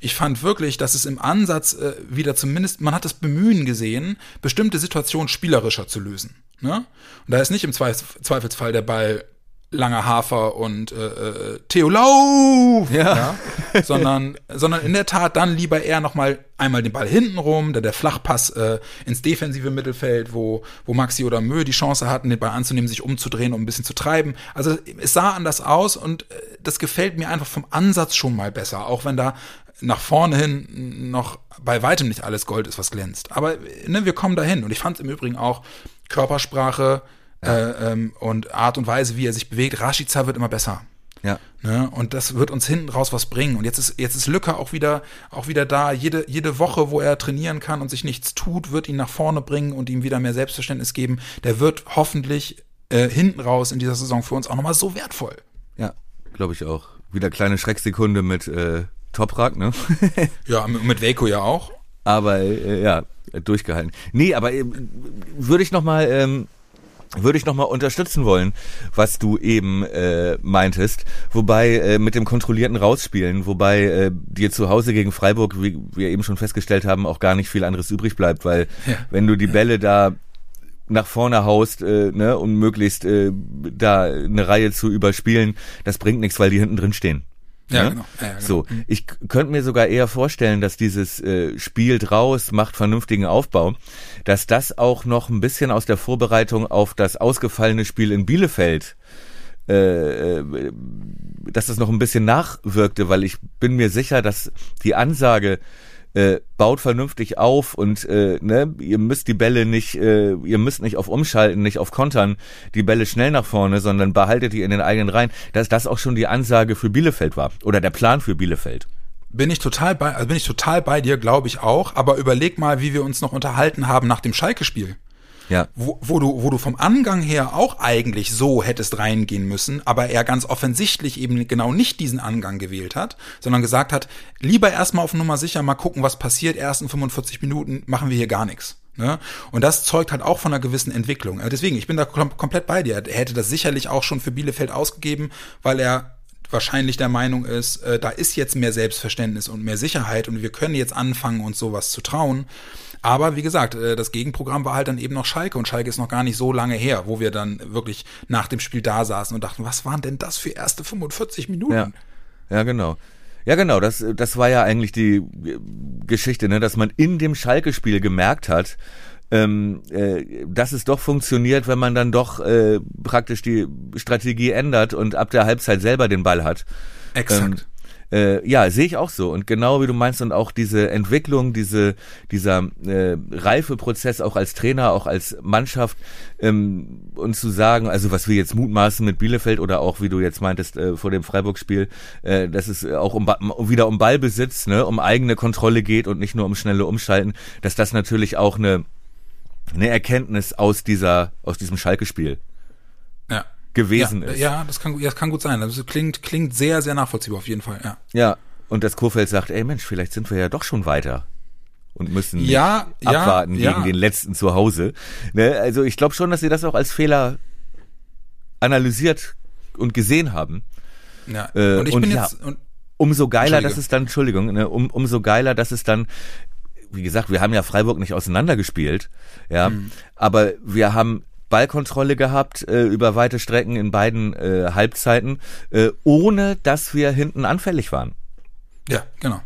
Ich fand wirklich, dass es im Ansatz äh, wieder zumindest, man hat das Bemühen gesehen, bestimmte Situationen spielerischer zu lösen. Ne? Und da ist nicht im Zweifelsfall der Ball langer Hafer und äh, äh, Theo Lauf, ja. ja. <laughs> sondern sondern in der Tat dann lieber eher noch mal einmal den Ball hinten rum, der der Flachpass äh, ins defensive Mittelfeld, wo wo Maxi oder Mö die Chance hatten, den Ball anzunehmen, sich umzudrehen, um ein bisschen zu treiben. Also es sah anders aus und äh, das gefällt mir einfach vom Ansatz schon mal besser, auch wenn da nach vorne hin noch bei weitem nicht alles Gold ist, was glänzt. Aber ne, wir kommen dahin und ich fand im Übrigen auch Körpersprache äh, ähm, und Art und Weise, wie er sich bewegt. Rashica wird immer besser. Ja. Ne? Und das wird uns hinten raus was bringen. Und jetzt ist, jetzt ist Lücke auch wieder, auch wieder da. Jede, jede Woche, wo er trainieren kann und sich nichts tut, wird ihn nach vorne bringen und ihm wieder mehr Selbstverständnis geben. Der wird hoffentlich äh, hinten raus in dieser Saison für uns auch nochmal so wertvoll. Ja, glaube ich auch. Wieder kleine Schrecksekunde mit äh, Toprak, ne? <laughs> ja, mit, mit ja auch. Aber äh, ja, durchgehalten. Nee, aber äh, würde ich noch mal ähm, würde ich nochmal unterstützen wollen, was du eben äh, meintest. Wobei äh, mit dem kontrollierten Rausspielen, wobei äh, dir zu Hause gegen Freiburg, wie wir eben schon festgestellt haben, auch gar nicht viel anderes übrig bleibt, weil ja. wenn du die Bälle da nach vorne haust, äh, ne, um möglichst äh, da eine Reihe zu überspielen, das bringt nichts, weil die hinten drin stehen. Ja, ne? genau. Ja, genau. So, mhm. ich könnte mir sogar eher vorstellen, dass dieses äh, spielt raus, macht vernünftigen Aufbau, dass das auch noch ein bisschen aus der Vorbereitung auf das ausgefallene Spiel in Bielefeld äh, äh dass das noch ein bisschen nachwirkte, weil ich bin mir sicher, dass die Ansage äh, baut vernünftig auf und äh, ne, ihr müsst die Bälle nicht, äh, ihr müsst nicht auf Umschalten, nicht auf Kontern die Bälle schnell nach vorne, sondern behaltet die in den eigenen Reihen, dass das auch schon die Ansage für Bielefeld war oder der Plan für Bielefeld. Bin ich total bei, also bin ich total bei dir, glaube ich auch. Aber überleg mal, wie wir uns noch unterhalten haben nach dem Schalke-Spiel. Ja. Wo, wo, du, wo du vom Angang her auch eigentlich so hättest reingehen müssen, aber er ganz offensichtlich eben genau nicht diesen Angang gewählt hat, sondern gesagt hat, lieber erstmal auf Nummer sicher, mal gucken, was passiert, ersten 45 Minuten machen wir hier gar nichts. Ne? Und das zeugt halt auch von einer gewissen Entwicklung. Deswegen, ich bin da kom komplett bei dir. Er hätte das sicherlich auch schon für Bielefeld ausgegeben, weil er wahrscheinlich der Meinung ist, äh, da ist jetzt mehr Selbstverständnis und mehr Sicherheit und wir können jetzt anfangen, uns sowas zu trauen. Aber wie gesagt, äh, das Gegenprogramm war halt dann eben noch Schalke und Schalke ist noch gar nicht so lange her, wo wir dann wirklich nach dem Spiel da saßen und dachten, was waren denn das für erste 45 Minuten? Ja, ja genau. Ja, genau, das, das war ja eigentlich die Geschichte, ne, dass man in dem Schalke-Spiel gemerkt hat, ähm, äh, dass es doch funktioniert, wenn man dann doch äh, praktisch die Strategie ändert und ab der Halbzeit selber den Ball hat. Exakt. Ähm, äh, ja, sehe ich auch so. Und genau wie du meinst, und auch diese Entwicklung, diese, dieser äh, Reifeprozess auch als Trainer, auch als Mannschaft, ähm, und zu sagen, also was wir jetzt mutmaßen mit Bielefeld oder auch, wie du jetzt meintest, äh, vor dem Freiburg-Spiel, äh, dass es auch um, wieder um Ballbesitz, ne, um eigene Kontrolle geht und nicht nur um schnelle Umschalten, dass das natürlich auch eine eine Erkenntnis aus dieser, aus diesem Schalke-Spiel. Gewesen ja, ist. Ja, das kann, das kann gut sein. Das klingt, klingt sehr, sehr nachvollziehbar auf jeden Fall, ja. Ja, und das Kurfeld sagt, ey Mensch, vielleicht sind wir ja doch schon weiter und müssen ja, abwarten ja, gegen ja. den letzten zu Hause. Ne? Also ich glaube schon, dass sie das auch als Fehler analysiert und gesehen haben. Ja. Äh, und ich und bin jetzt, und, Umso geiler, dass es dann, Entschuldigung, ne, um, umso geiler, dass es dann, wie gesagt, wir haben ja Freiburg nicht auseinandergespielt, ja, Mhm. aber wir haben Ballkontrolle gehabt äh, über weite Strecken in beiden äh, Halbzeiten, äh, ohne dass wir hinten anfällig waren. ja, genau.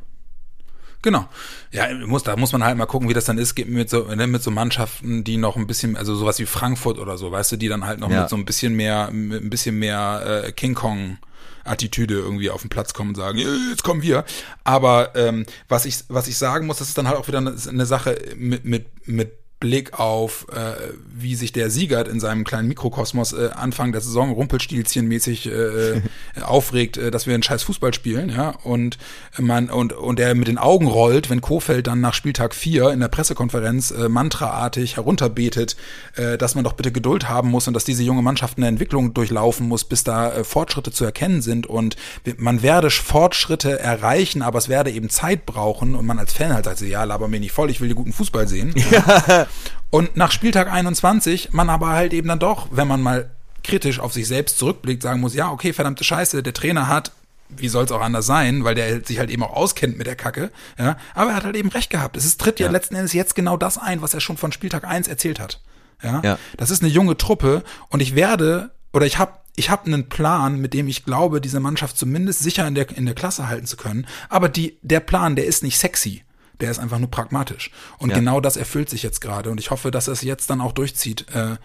Genau. Ja, muss, da muss man halt mal gucken, wie das dann ist, mit so, ne, mit so Mannschaften, die noch ein bisschen, also sowas wie Frankfurt oder so, weißt du, die dann halt noch Ja. mit so ein bisschen mehr, mit ein bisschen mehr äh, King Kong Attitüde irgendwie auf den Platz kommen und sagen, "Ja, jetzt kommen wir. Aber ähm, was ich was ich sagen muss, das ist dann halt auch wieder eine, eine Sache mit mit mit Blick auf, äh, wie sich der Siegert in seinem kleinen Mikrokosmos äh, Anfang der Saison Rumpelstilzchen-mäßig <laughs> äh, aufregt, äh, dass wir einen scheiß Fußball spielen, ja, und man und und der mit den Augen rollt, wenn Kofeld dann nach Spieltag 4 in der Pressekonferenz äh, mantraartig herunterbetet, äh, dass man doch bitte Geduld haben muss und dass diese junge Mannschaft eine Entwicklung durchlaufen muss, bis da äh, Fortschritte zu erkennen sind. Und man werde Fortschritte erreichen, aber es werde eben Zeit brauchen. Und man als Fan halt sagt, ja, laber mir nicht voll, ich will die guten Fußball sehen. <laughs> Und nach Spieltag 21 man aber halt eben dann doch, wenn man mal kritisch auf sich selbst zurückblickt, sagen muss, ja, okay, verdammte Scheiße, der Trainer hat, wie soll es auch anders sein, weil der sich halt eben auch auskennt mit der Kacke, ja, aber er hat halt eben recht gehabt. Es ist, tritt ja. Ja. letzten Endes jetzt genau das ein, was er schon von Spieltag 1 erzählt hat. Ja? Ja. Das ist eine junge Truppe und ich werde, oder ich habe ich hab einen Plan, mit dem ich glaube, diese Mannschaft zumindest sicher in der, in der Klasse halten zu können. Aber die, der Plan, der ist nicht sexy. Der ist einfach nur pragmatisch. Und Ja. genau das erfüllt sich jetzt gerade. Und ich hoffe, dass er es jetzt dann auch durchzieht, äh,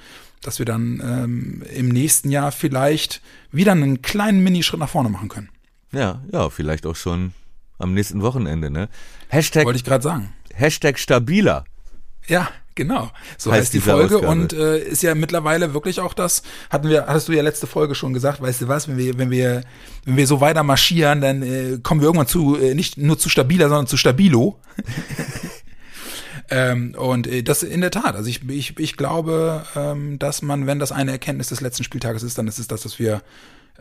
dass wir dann ähm, im nächsten Jahr vielleicht wieder einen kleinen Minischritt nach vorne machen können. Ja, ja, vielleicht auch schon am nächsten Wochenende, ne? Hashtag, Wollte ich gerade sagen. Hashtag stabiler. Ja, genau. So Heißt heißt, die Folge Ausgabe. und äh, ist ja mittlerweile wirklich auch das, hatten wir, hattest du ja letzte Folge schon gesagt, weißt du was, wenn wir, wenn wir, wenn wir so weiter marschieren, dann äh, kommen wir irgendwann zu, äh, nicht nur zu stabiler, sondern zu stabilo. <laughs> ähm, und äh, das in der Tat, also ich, ich, ich glaube, ähm, dass man, wenn das eine Erkenntnis des letzten Spieltages ist, dann ist es das, dass wir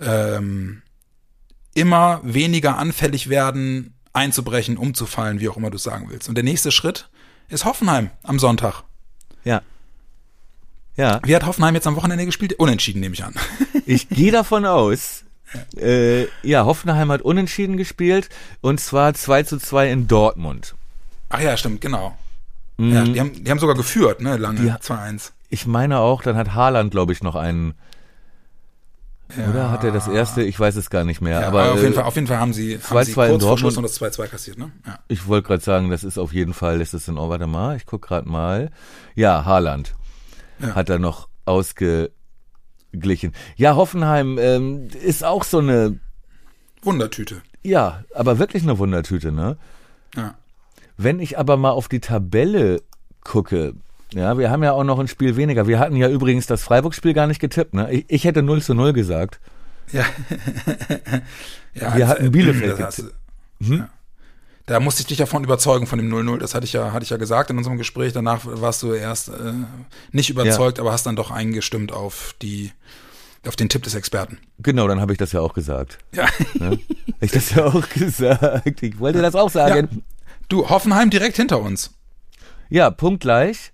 ähm, immer weniger anfällig werden, einzubrechen, umzufallen, wie auch immer du es sagen willst. Und der nächste Schritt ist Hoffenheim am Sonntag. Ja. Ja, Wie hat Hoffenheim jetzt am Wochenende gespielt? Unentschieden, nehme ich an. <laughs> ich gehe davon aus, äh, ja, Hoffenheim hat unentschieden gespielt und zwar 2 zu 2 in Dortmund. Ach ja, stimmt, genau. Ja, die, haben, die haben sogar geführt, ne, lange, Mhm. Die ha- 2-1. Ich meine auch, dann hat Haaland, glaube ich, noch einen. Oder hat er das erste? Ich weiß es gar nicht mehr. Ja, aber auf, äh, jeden Fall, auf jeden Fall haben sie, haben 2-2 sie in kurz vor Dortmund. Schluss noch das 2-2 kassiert, ne? Ja. ich wollte gerade sagen, das ist auf jeden Fall, ist das in, oh, warte mal, ich guck gerade mal. Ja, Haaland Ja. hat er noch ausgeglichen. Ja, Hoffenheim ähm, ist auch so eine, Wundertüte. ja, aber wirklich eine Wundertüte, ne? Ja. Wenn ich aber mal auf die Tabelle gucke, ja, wir haben ja auch noch ein Spiel weniger. Wir hatten ja übrigens das Freiburg-Spiel gar nicht getippt, ne? Ich, ich hätte 0 zu 0 gesagt. Ja. <laughs> ja Wir als- hatten Bielefeld hast du- Hm? ja. Da musste ich dich davon überzeugen von dem 0-0. Das hatte ich ja, hatte ich ja gesagt in unserem Gespräch. Danach warst du erst äh, nicht überzeugt, aber hast dann doch eingestimmt auf die, auf den Tipp des Experten. Genau, dann habe ich das ja auch gesagt. Ja. Ne? Ich das ja auch <laughs> gesagt. Ich wollte das auch sagen. Du, Hoffenheim direkt hinter uns. Ja, punktgleich.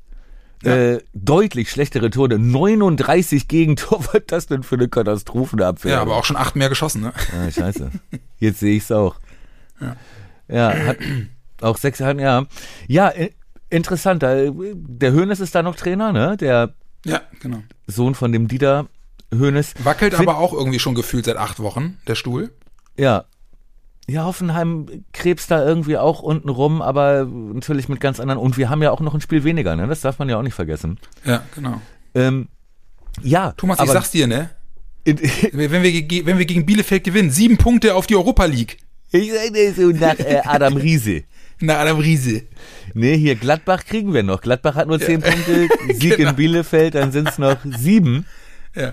Äh, deutlich schlechtere Tore. 39 Gegentore. <laughs> Was das denn für eine Katastrophenabwehr? Ja, aber auch schon acht mehr geschossen, ne? Ah, scheiße. Jetzt sehe ich es auch. Ja. hat auch sechs, ja. Ja, i- interessant. da- Der Hönes ist da noch Trainer, ne? Der Ja, genau. Sohn von dem Dieter Hönes. Wackelt Find- aber auch irgendwie schon gefühlt seit acht Wochen, der Stuhl. Ja. Ja, Hoffenheim krebst da irgendwie auch unten rum, aber natürlich mit ganz anderen. Und wir haben ja auch noch ein Spiel weniger, ne? Das darf man ja auch nicht vergessen. Ja, genau. Ähm, ja, Thomas, ich aber sag's dir, ne? <laughs> Wenn wir, wenn wir gegen Bielefeld gewinnen, sieben Punkte auf die Europa League. ich sag dir so nach äh, Adam Riese. <laughs> Na, Adam Riese. Nee, hier Gladbach kriegen wir noch. Gladbach hat nur zehn Punkte, <laughs> Sieg Genau. in Bielefeld, dann sind's noch sieben. Ja.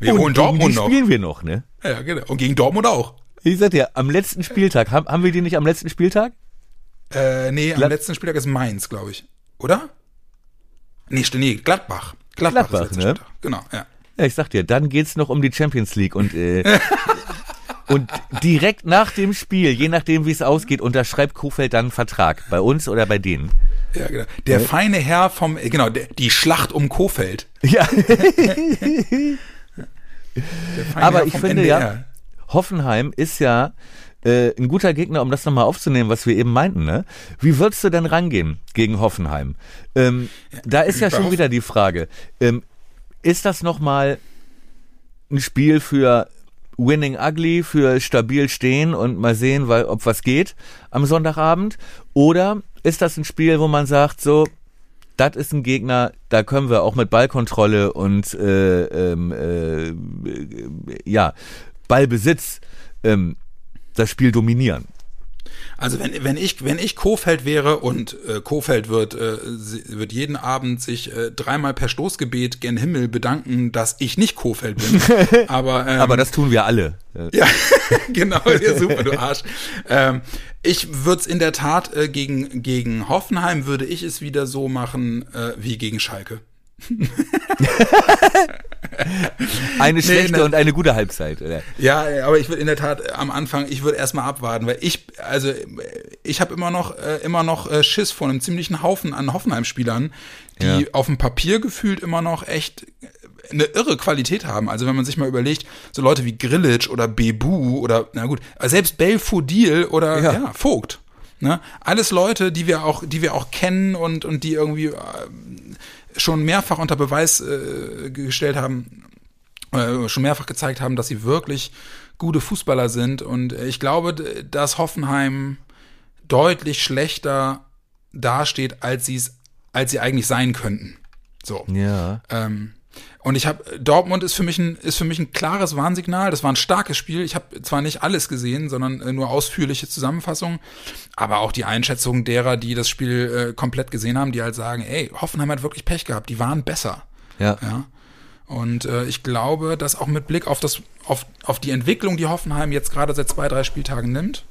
Wir Und holen Dortmund die noch. spielen wir noch, ne? Ja, genau. Und gegen Dortmund auch. Ich sag dir, am letzten Spieltag, haben, haben wir die nicht am letzten Spieltag? Äh, nee, am Glad- letzten Spieltag ist Mainz, glaube ich. Oder? Nee, nee, Gladbach. Gladbach, Gladbach, ne? Spieltag. Genau, ja. Ja, ich sag dir, dann geht's noch um die Champions League und äh, <laughs> und direkt nach dem Spiel, je nachdem wie es ausgeht, unterschreibt Kofeld dann einen Vertrag bei uns oder bei denen. Ja, genau. Der feine Herr vom, äh, genau, der, die Schlacht um Kofeld. Ja, <laughs> Der <laughs> feine aber Herr ich finde NDR. ja, Hoffenheim ist ja äh, ein guter Gegner, um das nochmal aufzunehmen, was wir eben meinten. Ne? Wie würdest du denn rangehen gegen Hoffenheim? Ähm, da ist ja schon wieder die Frage, ähm, ist das nochmal ein Spiel für Winning Ugly, für stabil stehen und mal sehen, weil, ob was geht am Sonntagabend? Oder ist das ein Spiel, wo man sagt, so, das ist ein Gegner, da können wir auch mit Ballkontrolle und äh, ähm, äh, äh, ja, Ballbesitz ähm, das Spiel dominieren. Also wenn, wenn ich wenn ich Kofeld wäre und äh, Kofeld wird äh, wird jeden Abend sich äh, dreimal per Stoßgebet gen Himmel bedanken, dass ich nicht Kofeld bin. <laughs> Aber ähm, Aber das tun wir alle. Ja <laughs> genau ja, super du Arsch. Ähm, ich würde es in der Tat äh, gegen gegen Hoffenheim würde ich es wieder so machen äh, wie gegen Schalke. Eine schlechte ne. und eine gute Halbzeit. Oder? Ja, aber ich würde in der Tat am Anfang, ich würde erstmal abwarten, weil ich, also ich habe immer noch, äh, immer noch äh, Schiss vor einem ziemlichen Haufen an Hoffenheim-Spielern, die Ja. auf dem Papier gefühlt immer noch echt äh, eine irre Qualität haben. Also wenn man sich mal überlegt, so Leute wie Grillitsch oder Bebu oder, na gut, selbst Belfodil oder Ja. ja. Vogt. Ne? Alles Leute, die wir auch, die wir auch kennen und, und die irgendwie äh, schon mehrfach unter Beweis äh, gestellt haben, äh, schon mehrfach gezeigt haben, dass sie wirklich gute Fußballer sind. Und äh, ich glaube, dass Hoffenheim deutlich schlechter dasteht, als sie es, als sie eigentlich sein könnten. So. Ja. Ähm, und ich habe Dortmund ist für mich ein ist für mich ein klares Warnsignal. Das war ein starkes Spiel. Ich habe zwar nicht alles gesehen, sondern äh, nur ausführliche Zusammenfassungen, aber auch die Einschätzung derer, die das Spiel äh, komplett gesehen haben, die halt sagen, ey, Hoffenheim hat wirklich Pech gehabt. Die waren besser. Ja. Ja. Und äh, ich glaube, dass auch mit Blick auf das, auf, auf die Entwicklung, die Hoffenheim jetzt gerade seit zwei, drei Spieltagen nimmt,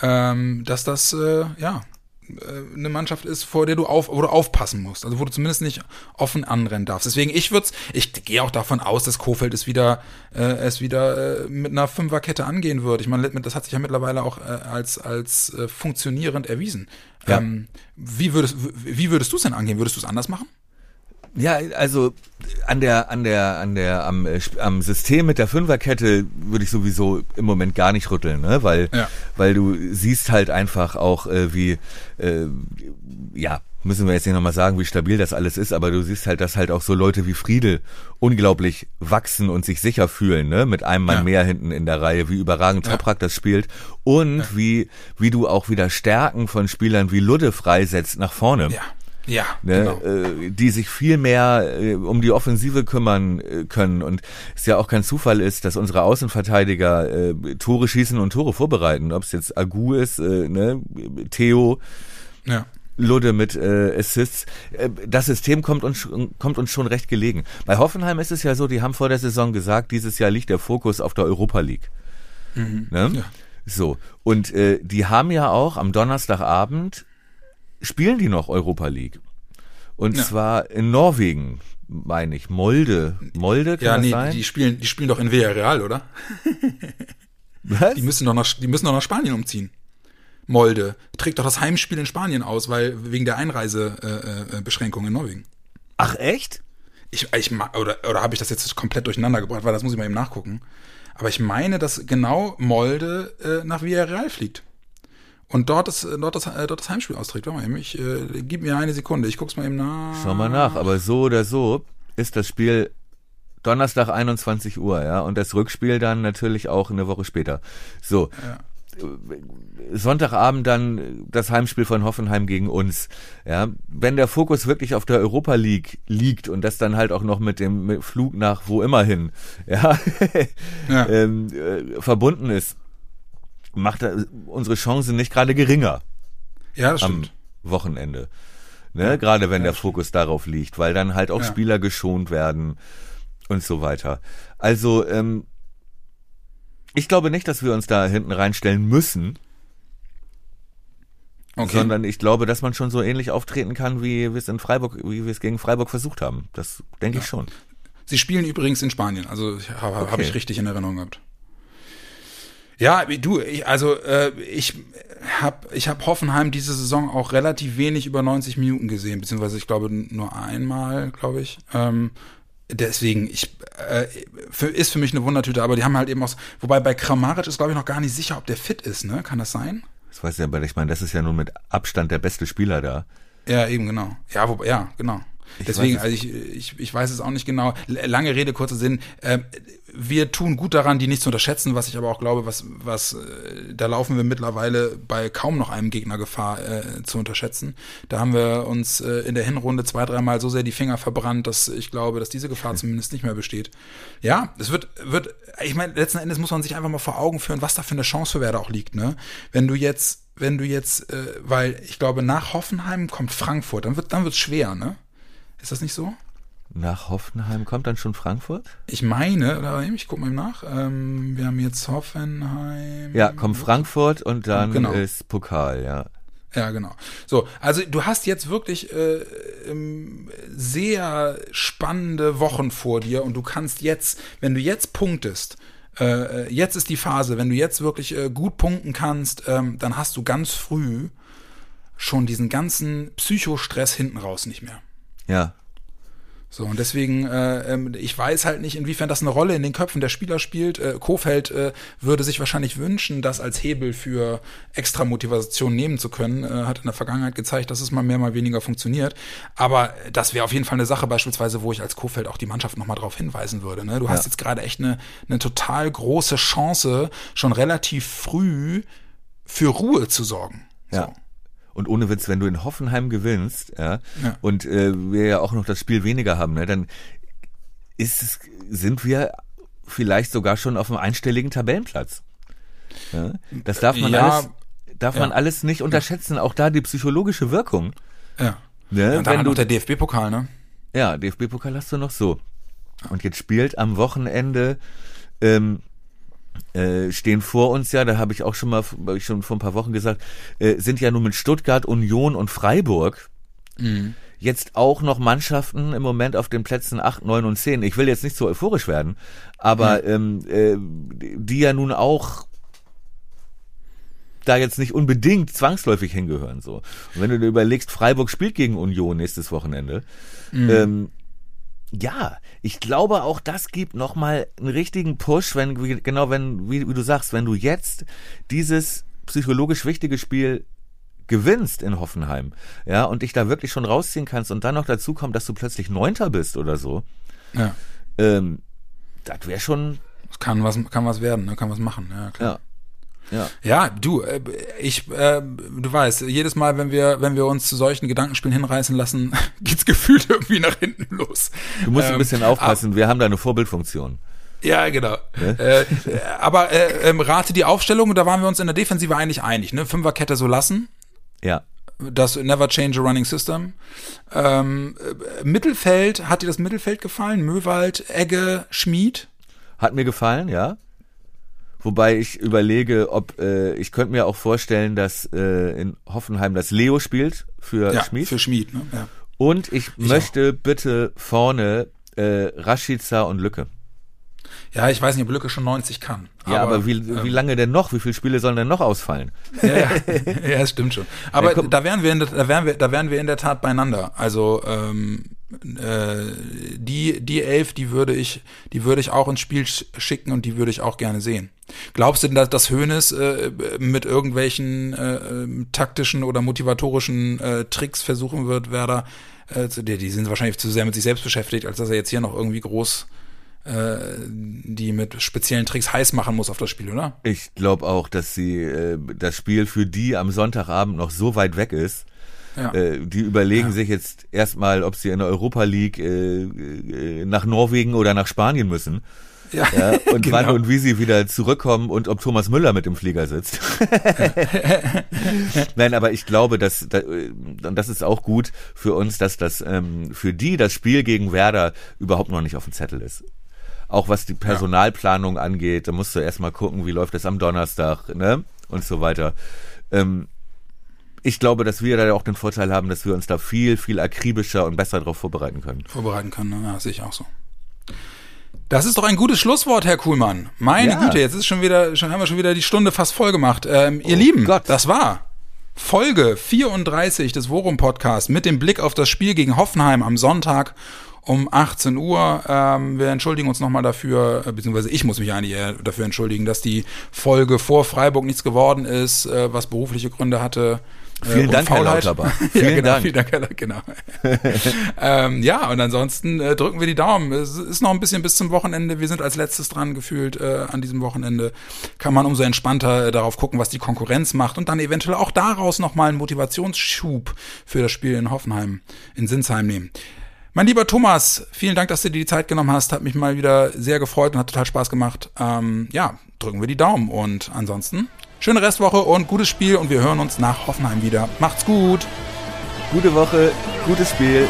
ähm, dass das äh, ja eine Mannschaft ist, vor der du auf, wo du aufpassen musst, also wo du zumindest nicht offen anrennen darfst. Deswegen ich würde ich gehe auch davon aus, dass Kofeld es wieder äh, es wieder äh, mit einer Fünferkette angehen wird. Ich meine, das hat sich ja mittlerweile auch äh, als als äh, funktionierend erwiesen. Ja. Ähm, wie würdest wie würdest du es denn angehen? Würdest du es anders machen? Ja, also an der, an der, an der, am, äh, am System mit der Fünferkette würde ich sowieso im Moment gar nicht rütteln, ne? Weil, Ja. weil du siehst halt einfach auch, äh, wie, äh, ja, müssen wir jetzt nicht nochmal sagen, wie stabil das alles ist, aber du siehst halt, dass halt auch so Leute wie Friedel unglaublich wachsen und sich sicher fühlen, ne? Mit einem Mann Ja. mehr hinten in der Reihe, wie überragend Ja. Toprak das spielt und wie, wie du auch wieder Stärken von Spielern wie Ludde freisetzt nach vorne Ja. Ja, ne, genau. äh, die sich viel mehr äh, um die Offensive kümmern äh, können. Und es ja auch kein Zufall ist, dass unsere Außenverteidiger äh, Tore schießen und Tore vorbereiten. Ob es jetzt Agu ist, äh, ne, Theo, Ja. Ludde mit äh, Assists. Äh, das System kommt uns, schon- kommt uns schon recht gelegen. Bei Hoffenheim ist es ja so, die haben vor der Saison gesagt, dieses Jahr liegt der Fokus auf der Europa League. Ne? Ja. So. Und äh, die haben ja auch am Donnerstagabend spielen die noch Europa League. Und Ja. zwar in Norwegen, meine ich. Molde. Molde, kann Ja, das nee, sein? die spielen, die spielen doch in Villarreal, oder? Was? Die müssen doch nach, die müssen doch nach Spanien umziehen. Molde trägt doch das Heimspiel in Spanien aus, weil wegen der Einreisebeschränkungen äh, äh, in Norwegen. Ach echt? Ich, ich oder oder habe ich das jetzt komplett durcheinander gebracht, weil das muss ich mal eben nachgucken. Aber ich meine, dass genau Molde äh, nach Villarreal fliegt. Und dort das, dort das, äh, dort das Heimspiel austrägt. Warte mal eben, ich, äh, gib mir eine Sekunde, ich guck's mal eben nach. Schau mal nach, aber so oder so ist das Spiel Donnerstag 21 Uhr, ja, und das Rückspiel dann natürlich auch eine Woche später. So. Sonntagabend dann das Heimspiel von Hoffenheim gegen uns. Ja, wenn der Fokus wirklich auf der Europa League liegt und das dann halt auch noch mit dem Flug nach wo immer hin, ja, <laughs> Ja. ähm, äh, verbunden ist, macht er unsere Chancen nicht gerade geringer Ja, das am stimmt. Wochenende. Ne? Gerade wenn der Fokus darauf liegt, weil dann halt auch Ja. Spieler geschont werden und so weiter. Also, ähm, ich glaube nicht, dass wir uns da hinten reinstellen müssen, Okay. sondern ich glaube, dass man schon so ähnlich auftreten kann, wie wir es in Freiburg, wie wir es gegen Freiburg versucht haben. Das denke ich schon. Sie spielen übrigens in Spanien, also habe hab Okay. ich richtig in Erinnerung gehabt. Ja, du, ich, also äh, ich habe ich hab Hoffenheim diese Saison auch relativ wenig über 90 Minuten gesehen, beziehungsweise ich glaube nur einmal, glaube ich. Ähm, deswegen, ich äh, für, ist für mich eine Wundertüte, aber die haben halt eben auch, wobei bei Kramaric ist glaube ich noch gar nicht sicher, ob der fit ist, ne? Kann das sein? Das weiß ich aber, ich meine, das ist ja nun mit Abstand der beste Spieler da. Ja, eben, genau. Ja, wobei, ja, genau. Ich Deswegen, also ich, ich, ich weiß es auch nicht genau. Lange Rede, kurzer Sinn. Äh, wir tun gut daran, die nicht zu unterschätzen, was ich aber auch glaube, was, was, äh, da laufen wir mittlerweile bei kaum noch einem Gegner Gefahr äh, zu unterschätzen. Da haben wir uns äh, in der Hinrunde zwei, dreimal so sehr die Finger verbrannt, dass ich glaube, dass diese Gefahr zumindest nicht mehr besteht. Ja, es wird, wird, ich meine, letzten Endes muss man sich einfach mal vor Augen führen, was da für eine Chance für Werder auch liegt, ne? Wenn du jetzt, wenn du jetzt, äh, weil ich glaube, nach Hoffenheim kommt Frankfurt, dann wird, dann wird's schwer, ne? Ist das nicht so? Nach Hoffenheim kommt dann schon Frankfurt? Ich meine, oder ich guck mal nach. Ähm, wir haben jetzt Hoffenheim. Ja, kommt Frankfurt und dann Genau. ist Pokal, ja. Ja, genau. So, also du hast jetzt wirklich äh, ähm, sehr spannende Wochen vor dir und du kannst jetzt, wenn du jetzt punktest, äh, jetzt ist die Phase, wenn du jetzt wirklich äh, gut punkten kannst, ähm, dann hast du ganz früh schon diesen ganzen Psychostress hinten raus nicht mehr. Ja. So, und deswegen, äh, ähm, ich weiß halt nicht, inwiefern das eine Rolle in den Köpfen der Spieler spielt. Äh, Kofeld äh, würde sich wahrscheinlich wünschen, das als Hebel für extra Motivation nehmen zu können. Äh, hat in der Vergangenheit gezeigt, dass es mal mehr, mal weniger funktioniert. Aber das wäre auf jeden Fall eine Sache beispielsweise, wo ich als Kofeld auch die Mannschaft nochmal drauf hinweisen würde. Ne? Du hast Ja. jetzt gerade echt eine, eine total große Chance, schon relativ früh für Ruhe zu sorgen. Ja. Und ohne Witz, wenn du in Hoffenheim gewinnst, ja, Ja. und äh, wir ja auch noch das Spiel weniger haben, ne, dann ist es, sind wir vielleicht sogar schon auf einem einstelligen Tabellenplatz. Ja? Das darf man Ja, alles, darf man alles nicht unterschätzen. Auch da die psychologische Wirkung. Ja. Ne? Und dann wenn du, noch der DFB-Pokal, ne? ja, DFB-Pokal hast du noch so. Und jetzt spielt am Wochenende ähm, äh, stehen vor uns ja, da habe ich auch schon mal, hab ich schon vor ein paar Wochen gesagt, äh, sind ja nun mit Stuttgart, Union und Freiburg jetzt auch noch Mannschaften im Moment auf den Plätzen 8, 9 und 10. Ich will jetzt nicht so euphorisch werden, aber ähm, äh, die ja nun auch da jetzt nicht unbedingt zwangsläufig hingehören so. Und wenn du dir überlegst, Freiburg spielt gegen Union nächstes Wochenende, ähm, ja, ich glaube auch das gibt nochmal einen richtigen Push, wenn, wie- genau wenn, wie, wie du sagst, wenn du jetzt dieses psychologisch wichtige Spiel gewinnst in Hoffenheim, ja, und dich da wirklich schon rausziehen kannst und dann noch dazu kommt, dass du plötzlich Neunter bist oder so, Ja. ähm, das wäre schon, Das kann was, kann was werden, ne? kann was machen, ja klar. ja, ja, Ja, du, äh, ich, äh, du weißt, jedes Mal, wenn wir, wenn wir uns zu solchen Gedankenspielen hinreißen lassen, <laughs> geht's gefühlt irgendwie nach hinten los. du musst ein Ähm, bisschen aufpassen, wir haben da eine Vorbildfunktion. Ja, genau. Ne? Äh, äh, aber äh, ähm, rate die Aufstellung, da waren wir uns in der Defensive eigentlich einig, ne? Fünferkette so lassen. Ja, Das Never Change a Running System. Ähm, äh, Mittelfeld, hat dir das Mittelfeld gefallen? Möwald, Egge, Schmied? hat mir gefallen, ja. Wobei ich überlege, ob äh, ich könnte mir auch vorstellen, dass äh, in Hoffenheim das Leo spielt für Ja, Schmid. für Schmied, ne? Ja. Und ich möchte bitte vorne äh, Rashica und Lücke. Ja, ich weiß nicht, ob Lücke schon 90 kann. Ja, aber, aber wie, ähm, wie lange denn noch? Wie viele Spiele sollen denn noch ausfallen? Ja, ja, <laughs> ja das stimmt schon. Aber ja, da wären wir, in, da wären wir, da wären wir in der Tat beieinander. Also ähm, äh, die die elf, die würde ich, die würde ich auch ins Spiel schicken und die würde ich auch gerne sehen. Glaubst du denn, dass das Hönes äh, mit irgendwelchen äh, ähm, taktischen oder motivatorischen äh, Tricks versuchen wird, Werder? Äh, die, die sind wahrscheinlich zu sehr mit sich selbst beschäftigt, als dass er jetzt hier noch irgendwie groß äh, die mit speziellen Tricks heiß machen muss auf das Spiel, oder? Ich glaube auch, dass sie äh, das Spiel für die am Sonntagabend noch so weit weg ist. Ja. Äh, die überlegen ja. sich jetzt erstmal, ob sie in der Europa League äh, äh, nach Norwegen oder nach Spanien müssen. Ja, ja <laughs> und genau. wann und wie sie wieder zurückkommen und ob Thomas Müller mit im Flieger sitzt. <laughs> Nein, aber ich glaube, dass und das ist auch gut für uns, dass das ähm, für die das Spiel gegen Werder überhaupt noch nicht auf dem Zettel ist auch was die Personalplanung ja. angeht, da musst du erstmal gucken, wie läuft es am Donnerstag, ne? Und so weiter. Ähm, ich glaube, dass wir da auch den Vorteil haben, dass wir uns da viel, viel akribischer und besser darauf vorbereiten können. Vorbereiten können, ne? ja, sehe ich auch so. Das ist doch ein gutes Schlusswort, Herr Kuhlmann. Meine ja. Güte, jetzt ist schon wieder, schon haben wir schon wieder die Stunde fast voll gemacht. Ähm, ihr oh Lieben, Gott. das war Folge 34 des Worum Podcasts mit dem Blick auf das Spiel gegen Hoffenheim am Sonntag um 18 Uhr. Ähm, wir entschuldigen uns nochmal dafür, äh, beziehungsweise ich muss mich eigentlich dafür entschuldigen, dass die Folge vor Freiburg nichts geworden ist, äh, was berufliche Gründe hatte. Äh, <laughs> vielen Dank, Herr Lauterbach. Vielen ja, genau, Dank. Vielen Dank, Herr genau. <laughs> ähm, ja, und ansonsten äh, drücken wir die Daumen. Es ist noch ein bisschen bis zum Wochenende. Wir sind als letztes dran gefühlt äh, an diesem Wochenende. Kann man umso entspannter äh, darauf gucken, was die Konkurrenz macht und dann eventuell auch daraus nochmal einen Motivationsschub für das Spiel in Hoffenheim, in Sinsheim nehmen. Mein lieber Thomas, vielen Dank, dass du dir die Zeit genommen hast. Hat mich mal wieder sehr gefreut und hat total Spaß gemacht. Ähm, ja, drücken wir die Daumen und ansonsten schöne Restwoche und gutes Spiel und wir hören uns nach Hoffenheim wieder. Macht's gut. Gute Woche, gutes Spiel.